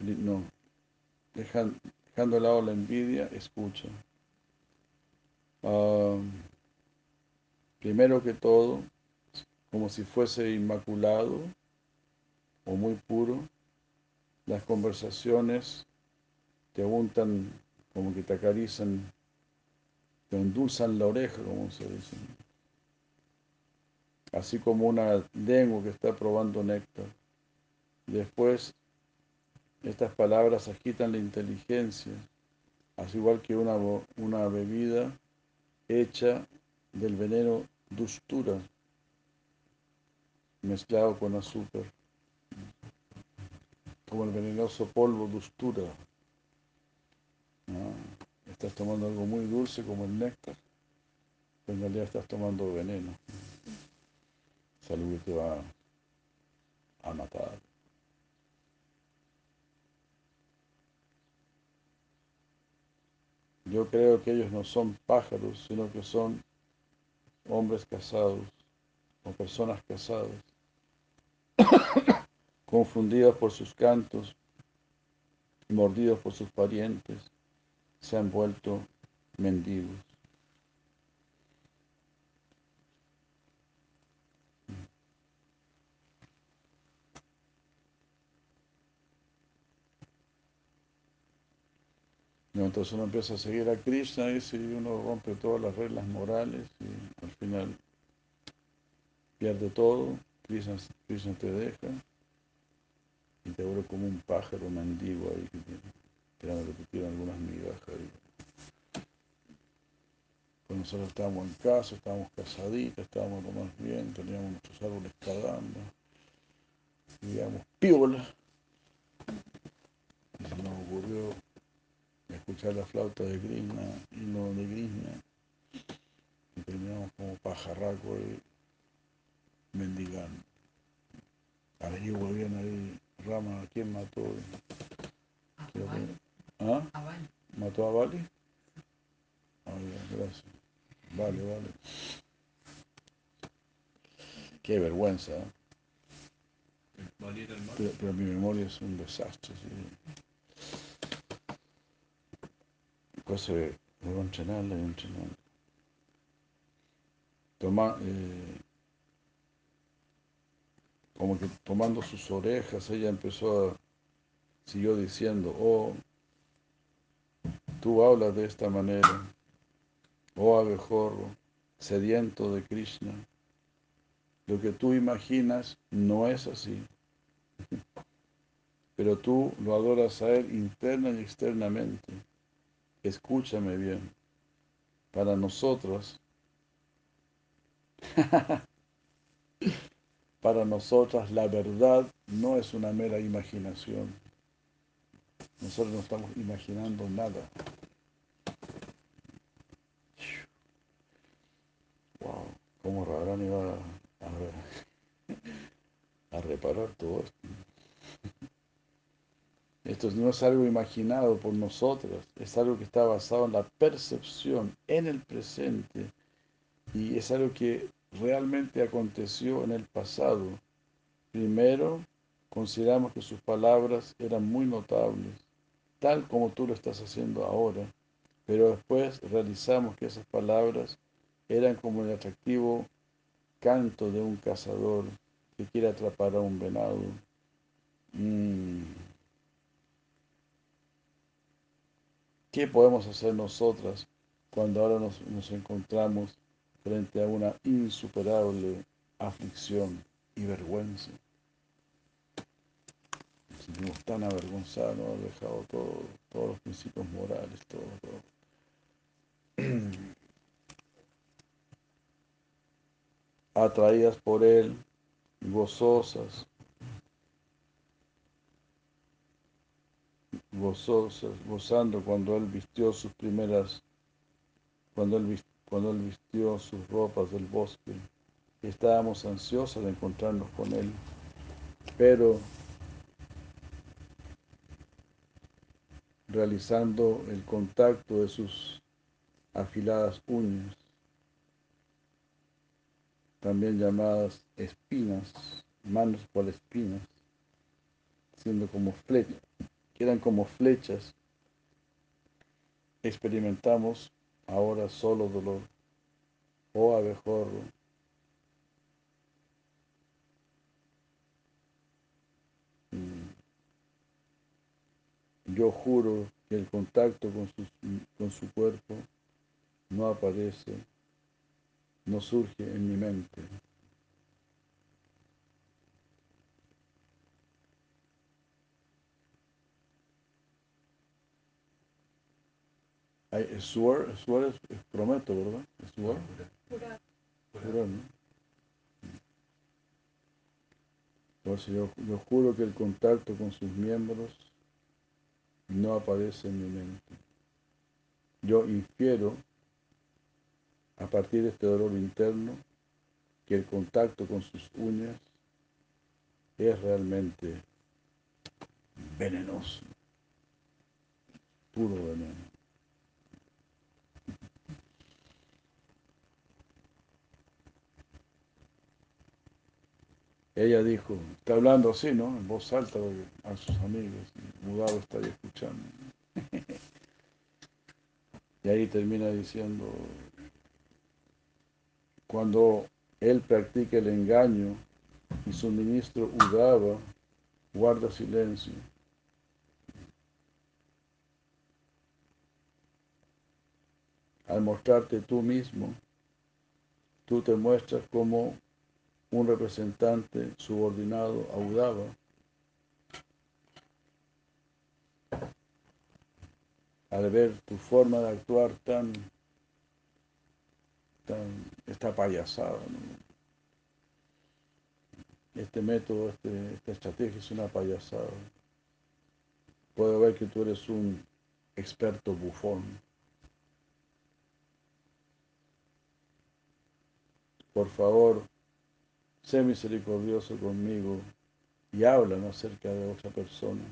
no, dejando, dejando de lado la envidia, escucha. Ah, primero que todo, como si fuese inmaculado o muy puro, las conversaciones te untan, como que te acarician, te endulzan la oreja, como se dice. Así como una lengua que está probando néctar. Después, estas palabras agitan la inteligencia, así igual que una, una bebida hecha del veneno dustura, mezclado con azúcar como el venenoso polvo dustura. Estás tomando algo muy dulce como el néctar, pero en realidad estás tomando veneno. Salud te va a matar. Yo creo que ellos no son pájaros, sino que son hombres casados o personas casadas confundidos por sus cantos, mordidos por sus parientes, se han vuelto mendigos. entonces uno empieza a seguir a Krishna y si uno rompe todas las reglas morales y al final pierde todo, Krishna, Krishna te deja y te vuelve como un pájaro mendigo ahí, esperando que te algunas migajas ahí. Cuando nosotros estábamos en casa, estábamos casaditas, estábamos lo más bien, teníamos nuestros árboles cagando, vivíamos piola. Y se nos ocurrió escuchar la flauta de Krishna, no de Krishna, y terminamos como pajarraco ahí, mendigando. Averigua ahí Rama, ¿quién mató? ¿Ah? A Bali. ¿Mató a Bali? Ah, gracias. Vale, vale. Qué vergüenza. ¿eh? Pero, pero, mi memoria es un desastre. ¿sí? Cosa de entrenarla y entrenarla. Toma, eh, como que tomando sus orejas, ella empezó a, siguió diciendo, oh, tú hablas de esta manera, oh abejorro, sediento de Krishna, lo que tú imaginas no es así, pero tú lo adoras a Él interna y externamente. Escúchame bien, para nosotros, Para nosotras la verdad no es una mera imaginación. Nosotros no estamos imaginando nada. Wow, cómo Radharani va a, a reparar todo esto. Esto no es algo imaginado por nosotros, es algo que está basado en la percepción, en el presente, y es algo que realmente aconteció en el pasado. Primero, consideramos que sus palabras eran muy notables, tal como tú lo estás haciendo ahora, pero después realizamos que esas palabras eran como el atractivo canto de un cazador que quiere atrapar a un venado. Mm. ¿Qué podemos hacer nosotras cuando ahora nos, nos encontramos frente a una insuperable aflicción y vergüenza. Nos sentimos tan avergonzados, nos hemos dejado todo, todos los principios morales, todo, todo. Atraídas por Él, gozosas, gozosas, gozando cuando Él vistió sus primeras, cuando Él, vis- cuando él vistió sus ropas del bosque. Estábamos ansiosos de encontrarnos con Él, pero realizando el contacto de sus afiladas uñas, también llamadas espinas, manos por espinas, siendo como flechas, que eran como flechas, experimentamos ahora solo dolor. Oh abejorro, mm, yo juro que el contacto con, sus- con su cuerpo no aparece, no surge en mi mente. Ay, Swear, swear es, prometo, ¿verdad? Swear, jurar, ¿no? Entonces yo, yo juro que el contacto con sus miembros no aparece en mi mente. Yo infiero, a partir de este dolor interno, que el contacto con sus uñas es realmente venenoso, puro veneno. Ella dijo, está hablando así, ¿no? En voz alta a sus amigos. Mudado está ahí escuchando. y ahí termina diciendo, cuando él practica el engaño y su ministro Udava guarda silencio, al mostrarte tú mismo, tú te muestras como un representante subordinado a. Al ver tu forma de actuar tan, tan, payasada, ¿no? este método, este, esta estrategia es una payasada. Puedo ver que tú eres un experto bufón. Por favor, sé misericordioso conmigo y háblame acerca de otra persona.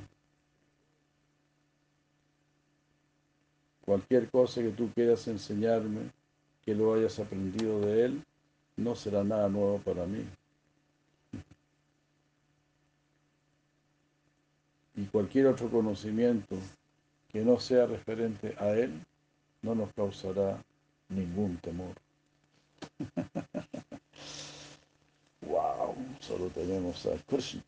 Cualquier cosa que tú quieras enseñarme, que lo hayas aprendido de él, no será nada nuevo para mí. Y cualquier otro conocimiento que no sea referente a él, no nos causará ningún temor. wow, solo tenemos a Krishna.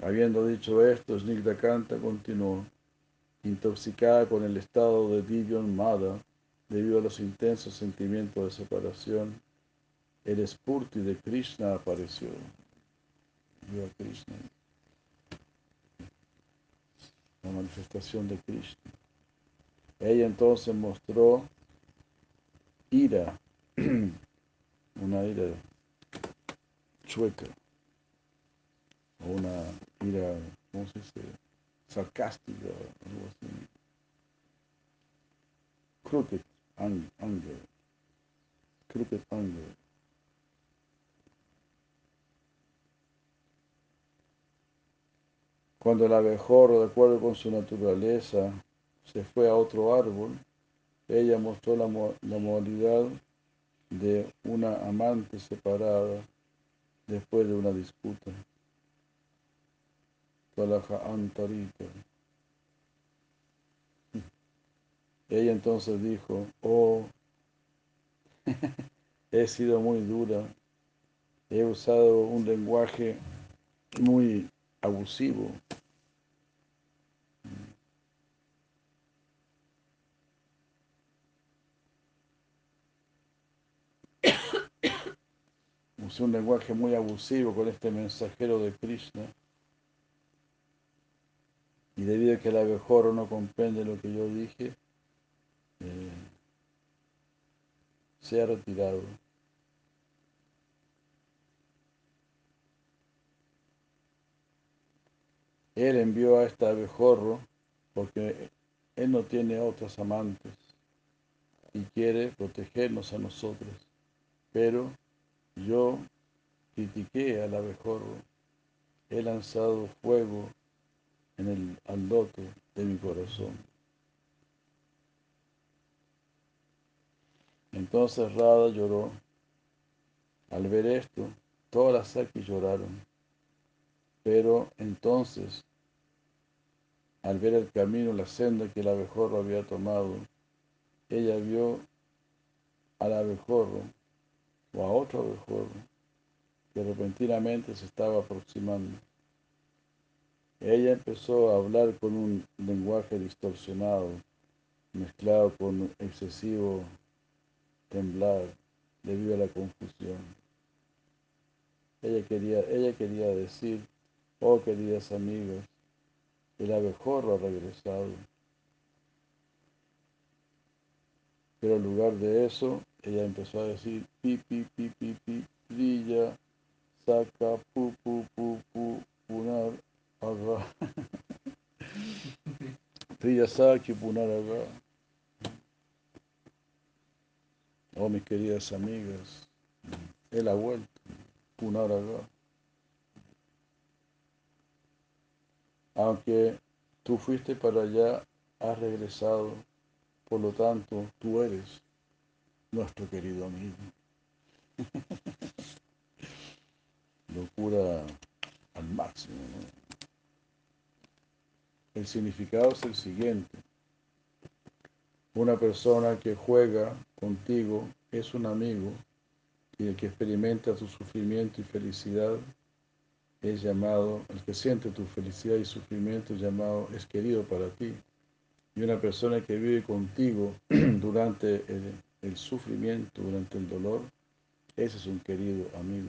Habiendo dicho esto, Snigdha Kanta continuó, intoxicada con el estado de Divyan Mada, debido a los intensos sentimientos de separación, el Spurti de Krishna apareció. Vio a Krishna. La manifestación de Krishna. Ella entonces mostró ira, una ira chueca, o una ira, ¿cómo se dice? Sarcástica, algo así. Crooked ang- anger. Crooked anger. Cuando el abejorro, de acuerdo con su naturaleza, se fue a otro árbol, ella mostró la, la modalidad de una amante separada después de una disputa. Ella entonces dijo, oh, he sido muy dura, he usado un lenguaje muy abusivo. Usé un lenguaje muy abusivo con este mensajero de Krishna. Y debido a que el abejorro no comprende lo que yo dije, eh, se ha retirado. Él envió a este abejorro porque él no tiene otros amantes y quiere protegernos a nosotros. Pero yo critiqué al abejorro, he lanzado fuego en el aldote de mi corazón. Entonces Rada lloró. Al ver esto, todas las Sakis lloraron. Pero entonces al ver el camino, la senda que el abejorro había tomado, ella vio al abejorro o a otro abejorro que repentinamente se estaba aproximando. Ella empezó a hablar con un lenguaje distorsionado, mezclado con excesivo temblar debido a la confusión. Ella quería, ella quería decir, oh queridas amigas, el abejorro ha regresado. Pero en lugar de eso, ella empezó a decir pi, pi, pi, pi, brilla, saca, pu, pu, pu, pu, punar, arra. brilla, saca, punar, arra. Oh, mis queridas amigas, él ha vuelto, punar, arra. Aunque tú fuiste para allá, has regresado, por lo tanto, tú eres nuestro querido amigo. Locura al máximo. El significado es el siguiente. Una persona que juega contigo es un amigo y el que experimenta tu sufrimiento y felicidad es llamado, el que siente tu felicidad y sufrimiento es llamado, es querido para ti. Y una persona que vive contigo durante el, sufrimiento, durante el dolor, ese es un querido amigo.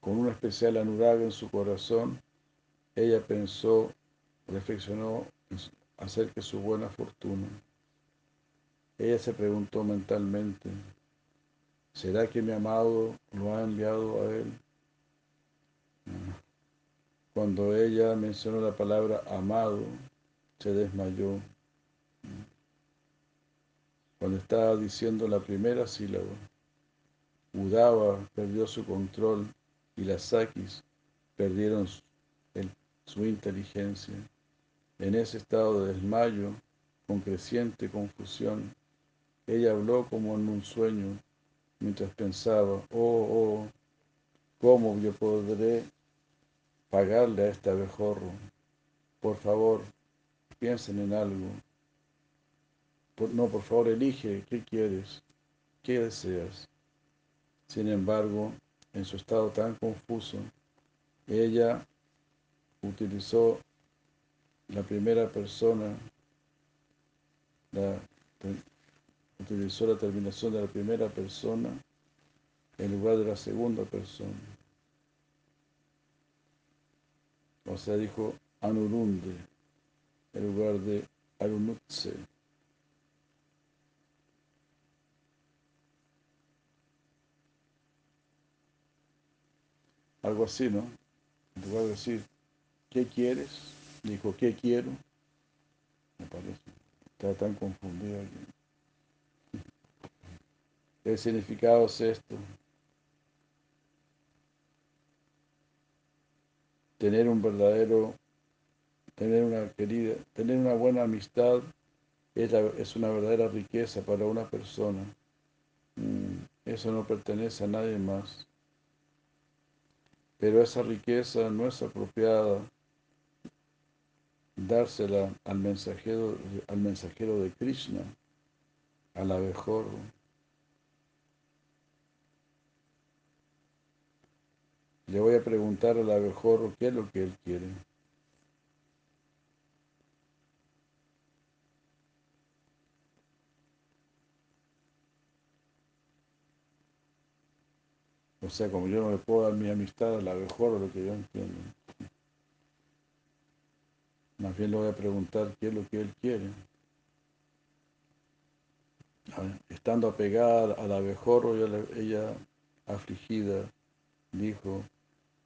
Con una especial anuraga en su corazón, ella pensó, reflexionó acerca de su buena fortuna. Ella se preguntó mentalmente, ¿será que mi amado lo ha enviado a él? Cuando ella mencionó la palabra amado, se desmayó. Cuando estaba diciendo la primera sílaba, Udava perdió su control y las Sakis perdieron su inteligencia. En ese estado de desmayo, con creciente confusión, ella habló como en un sueño, mientras pensaba, oh, oh, ¿cómo yo podré pagarle a este abejorro. Por favor, piensen en algo. No, por favor, elige qué quieres, qué deseas. Sin embargo, en su estado tan confuso, ella utilizó la primera persona, utilizó la terminación de la primera persona en lugar de la segunda persona. O sea, dijo Anurunde en lugar de Arunutse. Algo así, ¿no? En lugar de decir, ¿qué quieres? Dijo, ¿qué quiero? Me parece. Está tan confundido aquí. El significado es esto. tener un verdadero, tener una querida, tener una buena amistad es, es una verdadera riqueza para una persona. Mm, eso no pertenece a nadie más. Pero esa riqueza no es apropiada dársela al mensajero, al mensajero de Krishna, al abejorro. Le voy a preguntar al abejorro qué es lo que él quiere. O sea, como yo no le puedo dar mi amistad a la mejor lo que yo entiendo. Más bien le voy a preguntar qué es lo que él quiere. Estando apegada al abejorro, ella, ella afligida dijo,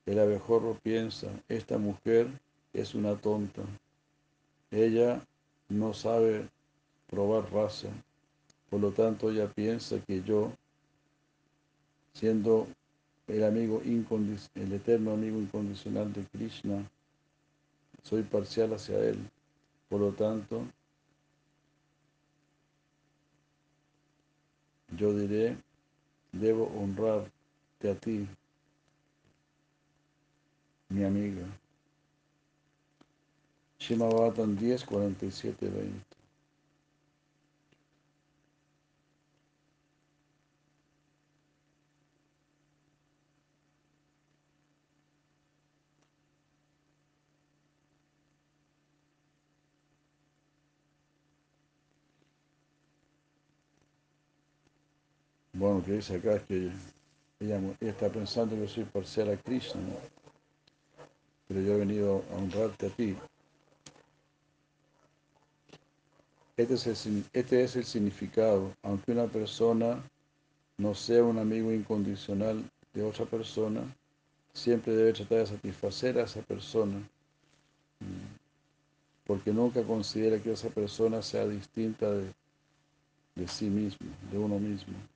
el abejorro piensa, esta mujer es una tonta. Ella no sabe probar raza. Por lo tanto, ella piensa que yo, siendo el amigo el eterno amigo incondicional de Krishna, soy parcial hacia él. Por lo tanto, yo diré, debo honrarte a ti, mi amiga. Shimabatan 10, 47, 20. Bueno, lo que dice acá es que ella, está pensando que soy parcial a Krishna, pero yo he venido a honrarte a ti. Este es, el, este es el significado. Aunque una persona no sea un amigo incondicional de otra persona, siempre debe tratar de satisfacer a esa persona, porque nunca considera que esa persona sea distinta de sí mismo, de uno mismo.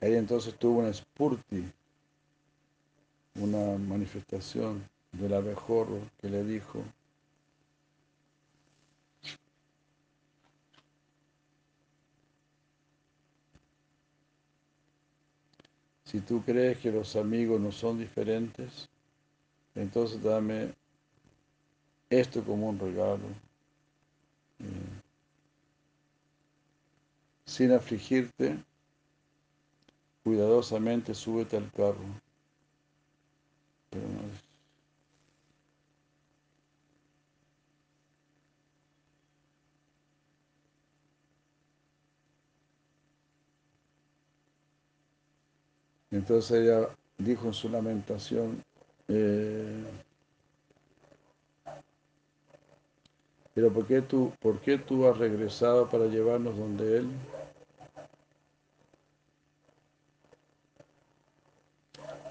Ahí entonces tuvo una spurti, una manifestación del abejorro que le dijo, si tú crees que los amigos no son diferentes, entonces dame esto como un regalo. Eh, sin afligirte, cuidadosamente súbete al carro. Entonces ella dijo en su lamentación, eh, pero ¿por qué, tú, ¿por qué tú has regresado para llevarnos donde Él?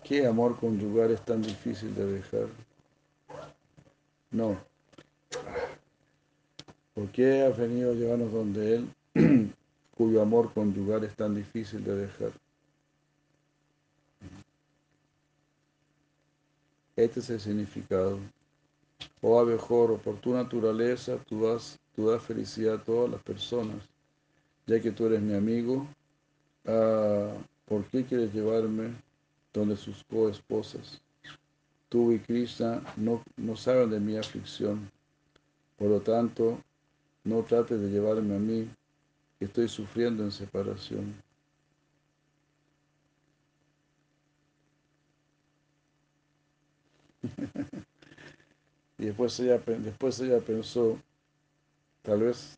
¿Qué amor conyugal es tan difícil de dejar? No. ¿Por qué has venido a llevarnos donde Él, cuyo amor conyugal es tan difícil de dejar? Este es el significado. Oh abejorro, por tu naturaleza tú das, tú das felicidad a todas las personas, ya que tú eres mi amigo. Ah, ¿Por qué quieres llevarme donde sus coesposas. Tú y Krishna no, no saben de mi aflicción. Por lo tanto, no trates de llevarme a mí, estoy sufriendo en separación. y después ella, después ella pensó, tal vez,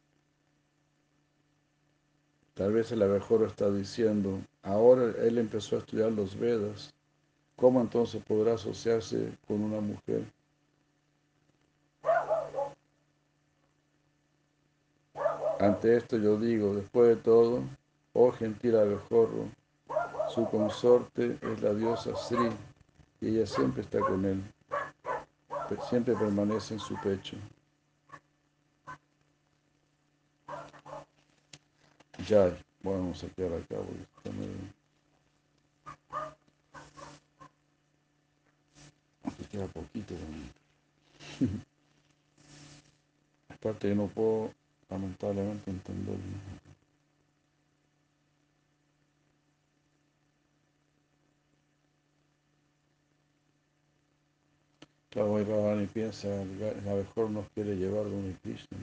tal vez el abejorro está diciendo, Ahora él empezó a estudiar los Vedas. ¿Cómo entonces podrá asociarse con una mujer? Ante esto yo digo, después de todo, oh gentil abejorro, su consorte es la diosa Sri y ella siempre está con él, siempre permanece en su pecho. Bueno, vamos a quedar acá porque está medio... Queda poquito también. Aparte que no puedo lamentablemente entenderlo. Claro, y piensa, a lo mejor nos quiere llevar donde Krishna.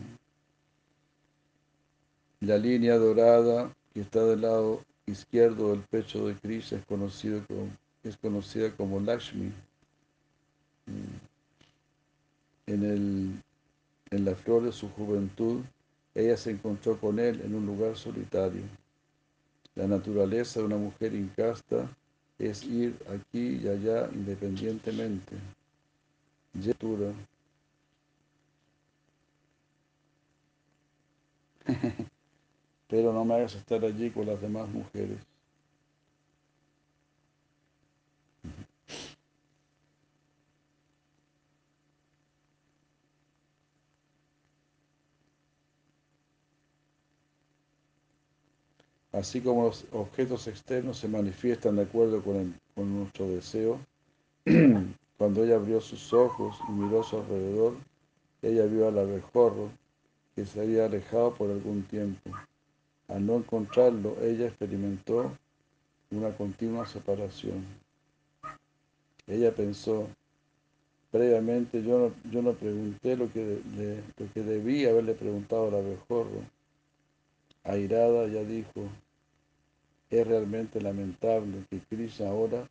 La línea dorada que está del lado izquierdo del pecho de Krishna es, como, es conocida como Lakshmi. Mm. En el, en la flor de su juventud, ella se encontró con él en un lugar solitario. La naturaleza de una mujer incasta es ir aquí y allá independientemente. Yetura. Pero no me hagas estar allí con las demás mujeres. Así como los objetos externos se manifiestan de acuerdo con, nuestro deseo, cuando ella abrió sus ojos y miró a su alrededor, ella vio al abejorro que se había alejado por algún tiempo. Al no encontrarlo, ella experimentó una continua separación. Ella pensó, previamente yo no, yo no pregunté lo que, lo que debía haberle preguntado al abejorro. Airada ya dijo, es realmente lamentable que Krishna ahora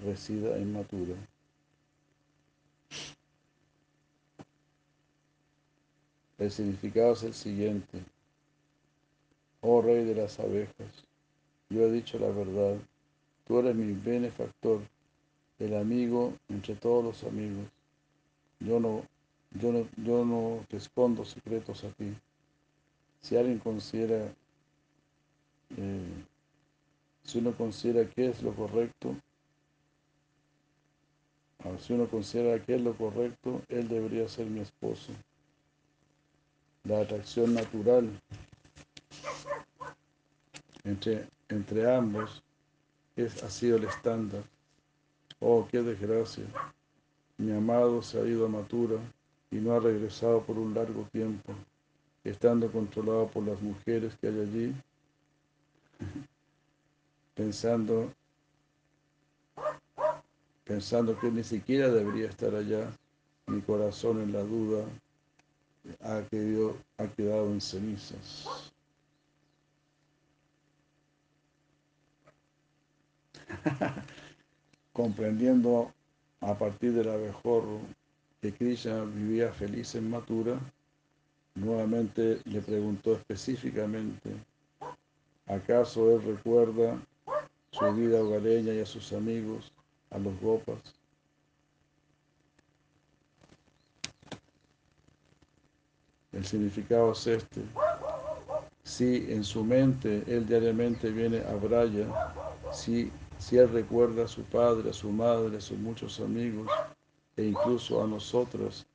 resida en Mathura. El significado es el siguiente. Oh rey de las abejas, yo he dicho la verdad, tú eres mi benefactor, el amigo entre todos los amigos. Yo no, yo no, yo no te escondo secretos a ti. Si alguien considera eh, si uno considera que es lo correcto, si uno considera que es lo correcto, él debería ser mi esposo. La atracción natural entre, entre ambos es, ha sido el estándar. Oh, qué desgracia. Mi amado se ha ido a Matura y no ha regresado por un largo tiempo, estando controlado por las mujeres que hay allí pensando, pensando que ni siquiera debería estar allá, mi corazón en la duda ha quedado, ha quedado en cenizas. Comprendiendo a partir del abejorro que Krishna vivía feliz en Matura, nuevamente le preguntó específicamente, ¿acaso él recuerda su vida hogareña y a sus amigos, a los gopas. El significado es este. Si en su mente él diariamente viene a Braya, si, si él recuerda a su padre, a su madre, a sus muchos amigos e incluso a nosotras,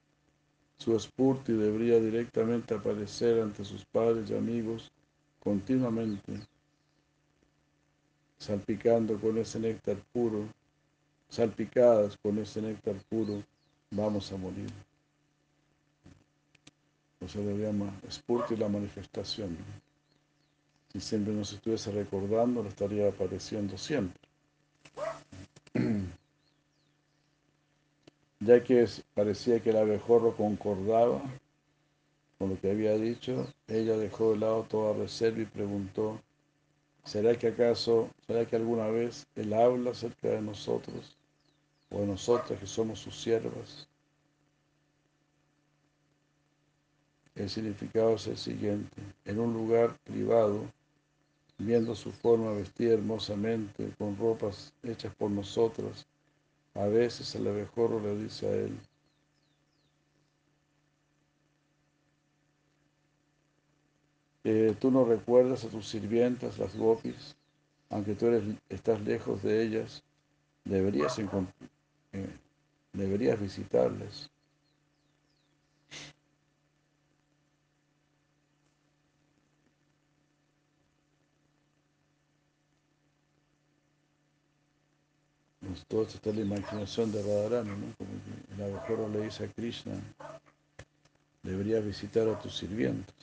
su espurti debería directamente aparecer ante sus padres y amigos continuamente salpicando con ese néctar puro, salpicadas con ese néctar puro, vamos a morir. Eso lo llama Spurti la manifestación. Si siempre nos estuviese recordando, lo estaría apareciendo siempre. Ya que parecía que el abejorro concordaba con lo que había dicho, ella dejó de lado toda reserva y preguntó, ¿Será que acaso, será que alguna vez Él habla acerca de nosotros o de nosotras que somos sus siervas? El significado es el siguiente. En un lugar privado, viendo su forma vestida hermosamente, con ropas hechas por nosotras, a veces el abejorro le dice a él, tú no recuerdas a tus sirvientas, las gopis, aunque tú eres, estás lejos de ellas, deberías, eh, deberías visitarles. Esto está la imaginación de Radharani, ¿no? Como que el abejorro le dice a Krishna, deberías visitar a tus sirvientes.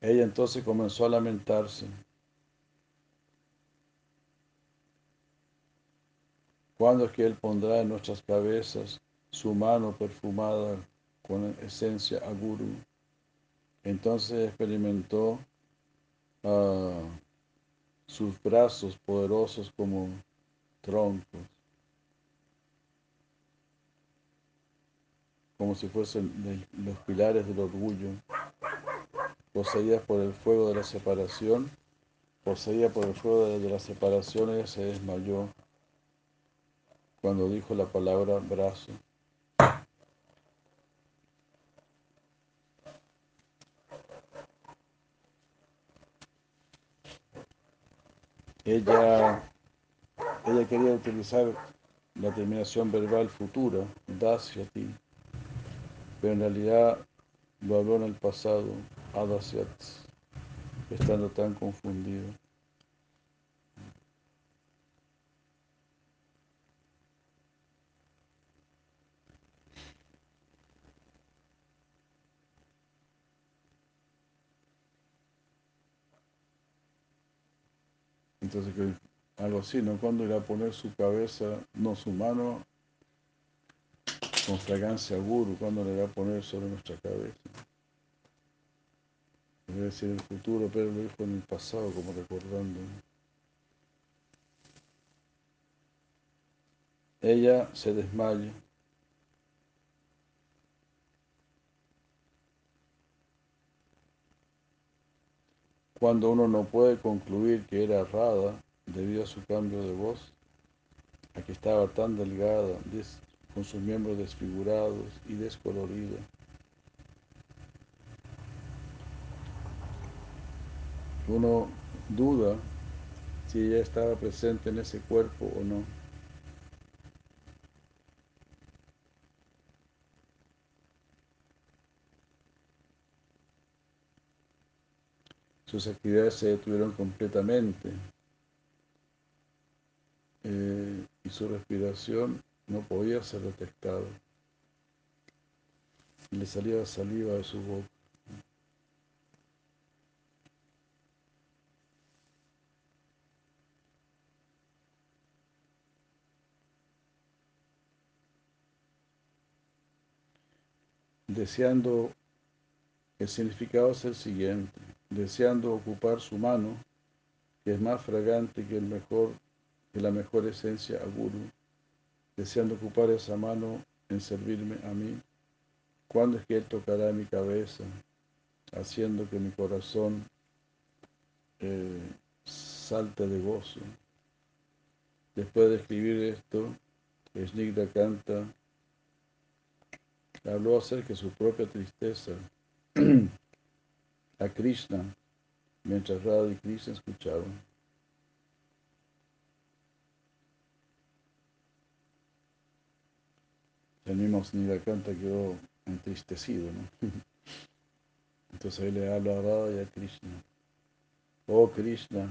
Ella entonces comenzó a lamentarse. ¿Cuándo es que Él pondrá en nuestras cabezas su mano perfumada con esencia aguru? Entonces experimentó ah, sus brazos poderosos como troncos. como si fuesen los pilares del orgullo, poseídas por el fuego de la separación, poseída por el fuego de la separación, ella se desmayó cuando dijo la palabra brazo. Ella, ella quería utilizar la terminación verbal futura, ti, pero en realidad lo habló en el pasado, adasyat, estando tan confundido. Entonces, algo así, ¿no? Cuando irá a poner su cabeza, no su mano, con fragancia guru, cuando le irá a poner sobre nuestra cabeza. Debe decir el futuro, pero lo dijo en el pasado, como recordando. Ella se desmaya. Cuando uno no puede concluir que era Rada debido a su cambio de voz, a que estaba tan delgada, con sus miembros desfigurados y descolorida. Uno duda si ella estaba presente en ese cuerpo o no. Sus actividades se detuvieron completamente eh, y su respiración no podía ser detectada. Le salía saliva de su boca. Deseando, el significado es el siguiente deseando ocupar su mano, que es más fragante que, el mejor, la mejor esencia aguru, deseando ocupar esa mano en servirme a mí, ¿cuándo es que Él tocará mi cabeza, haciendo que mi corazón eh, salte de gozo? Después de escribir esto, Snigda canta, habló acerca de su propia tristeza a Krishna mientras Radha y Krishna escuchaban. El mismo canta quedó entristecido, ¿no? Entonces ahí le habla a Radha y a Krishna. Oh Krishna,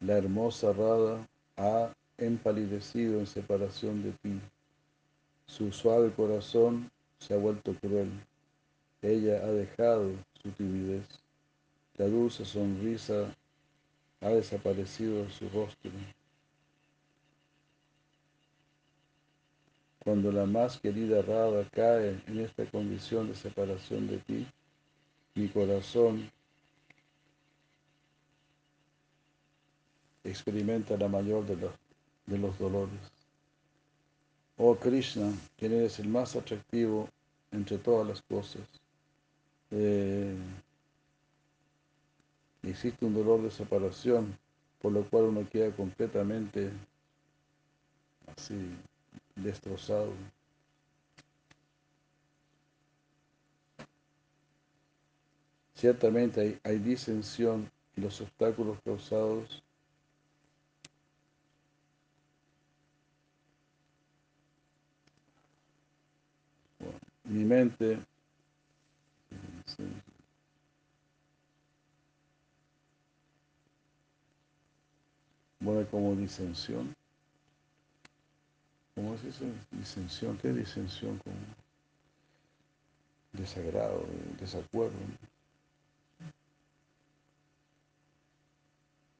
la hermosa Radha ha empalidecido en separación de ti. Su suave corazón se ha vuelto cruel. Ella ha dejado su timidez. La dulce sonrisa ha desaparecido de su rostro. Cuando la más querida Rada cae en esta condición de separación de ti, mi corazón experimenta la mayor de los, de los dolores. Oh Krishna, quien eres el más atractivo entre todas las cosas, eh, existe un dolor de separación, por lo cual uno queda completamente así destrozado. Ciertamente hay, hay disensión y los obstáculos causados mi mente bueno, como disensión. ¿Cómo es eso? Disensión. ¿Qué disensión? Como desagrado, desacuerdo.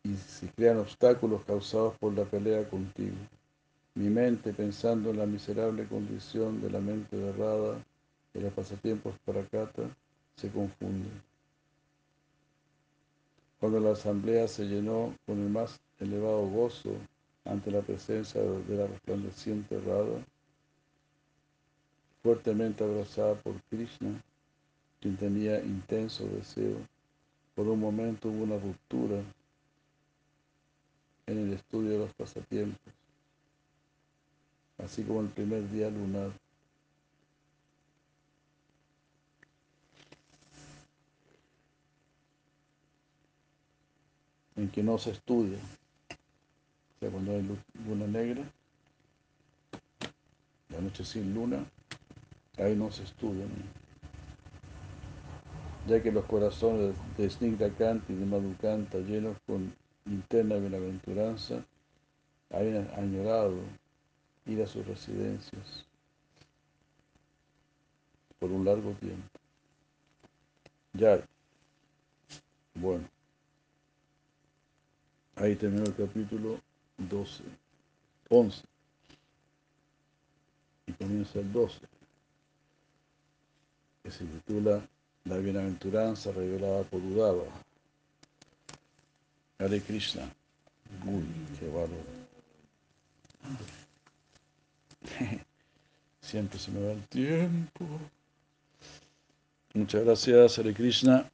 Y si crean obstáculos causados por la pelea contigo. Mi mente, pensando en la miserable condición de la mente errada de los pasatiempos para Kata, se confunde. Cuando la asamblea se llenó con el más elevado gozo ante la presencia de la resplandeciente Rada, fuertemente abrazada por Krishna, quien tenía intenso deseo, por un momento hubo una ruptura en el estudio de los pasatiempos, así como el primer día lunar. En que no se estudia. O sea, cuando hay luna negra, la noche sin luna, ahí no se estudia. Ya que los corazones de Snigdha y de Madhukanta llenos con interna bienaventuranza, hayan añorado ir a sus residencias por un largo tiempo. Ya, bueno, ahí terminó el capítulo 12, 11 y comienza el 12, que se titula La bienaventuranza revelada por Udava. Hare Krishna. Uy, qué bárbaro. Siempre se me va el tiempo. Muchas gracias, Hare Krishna.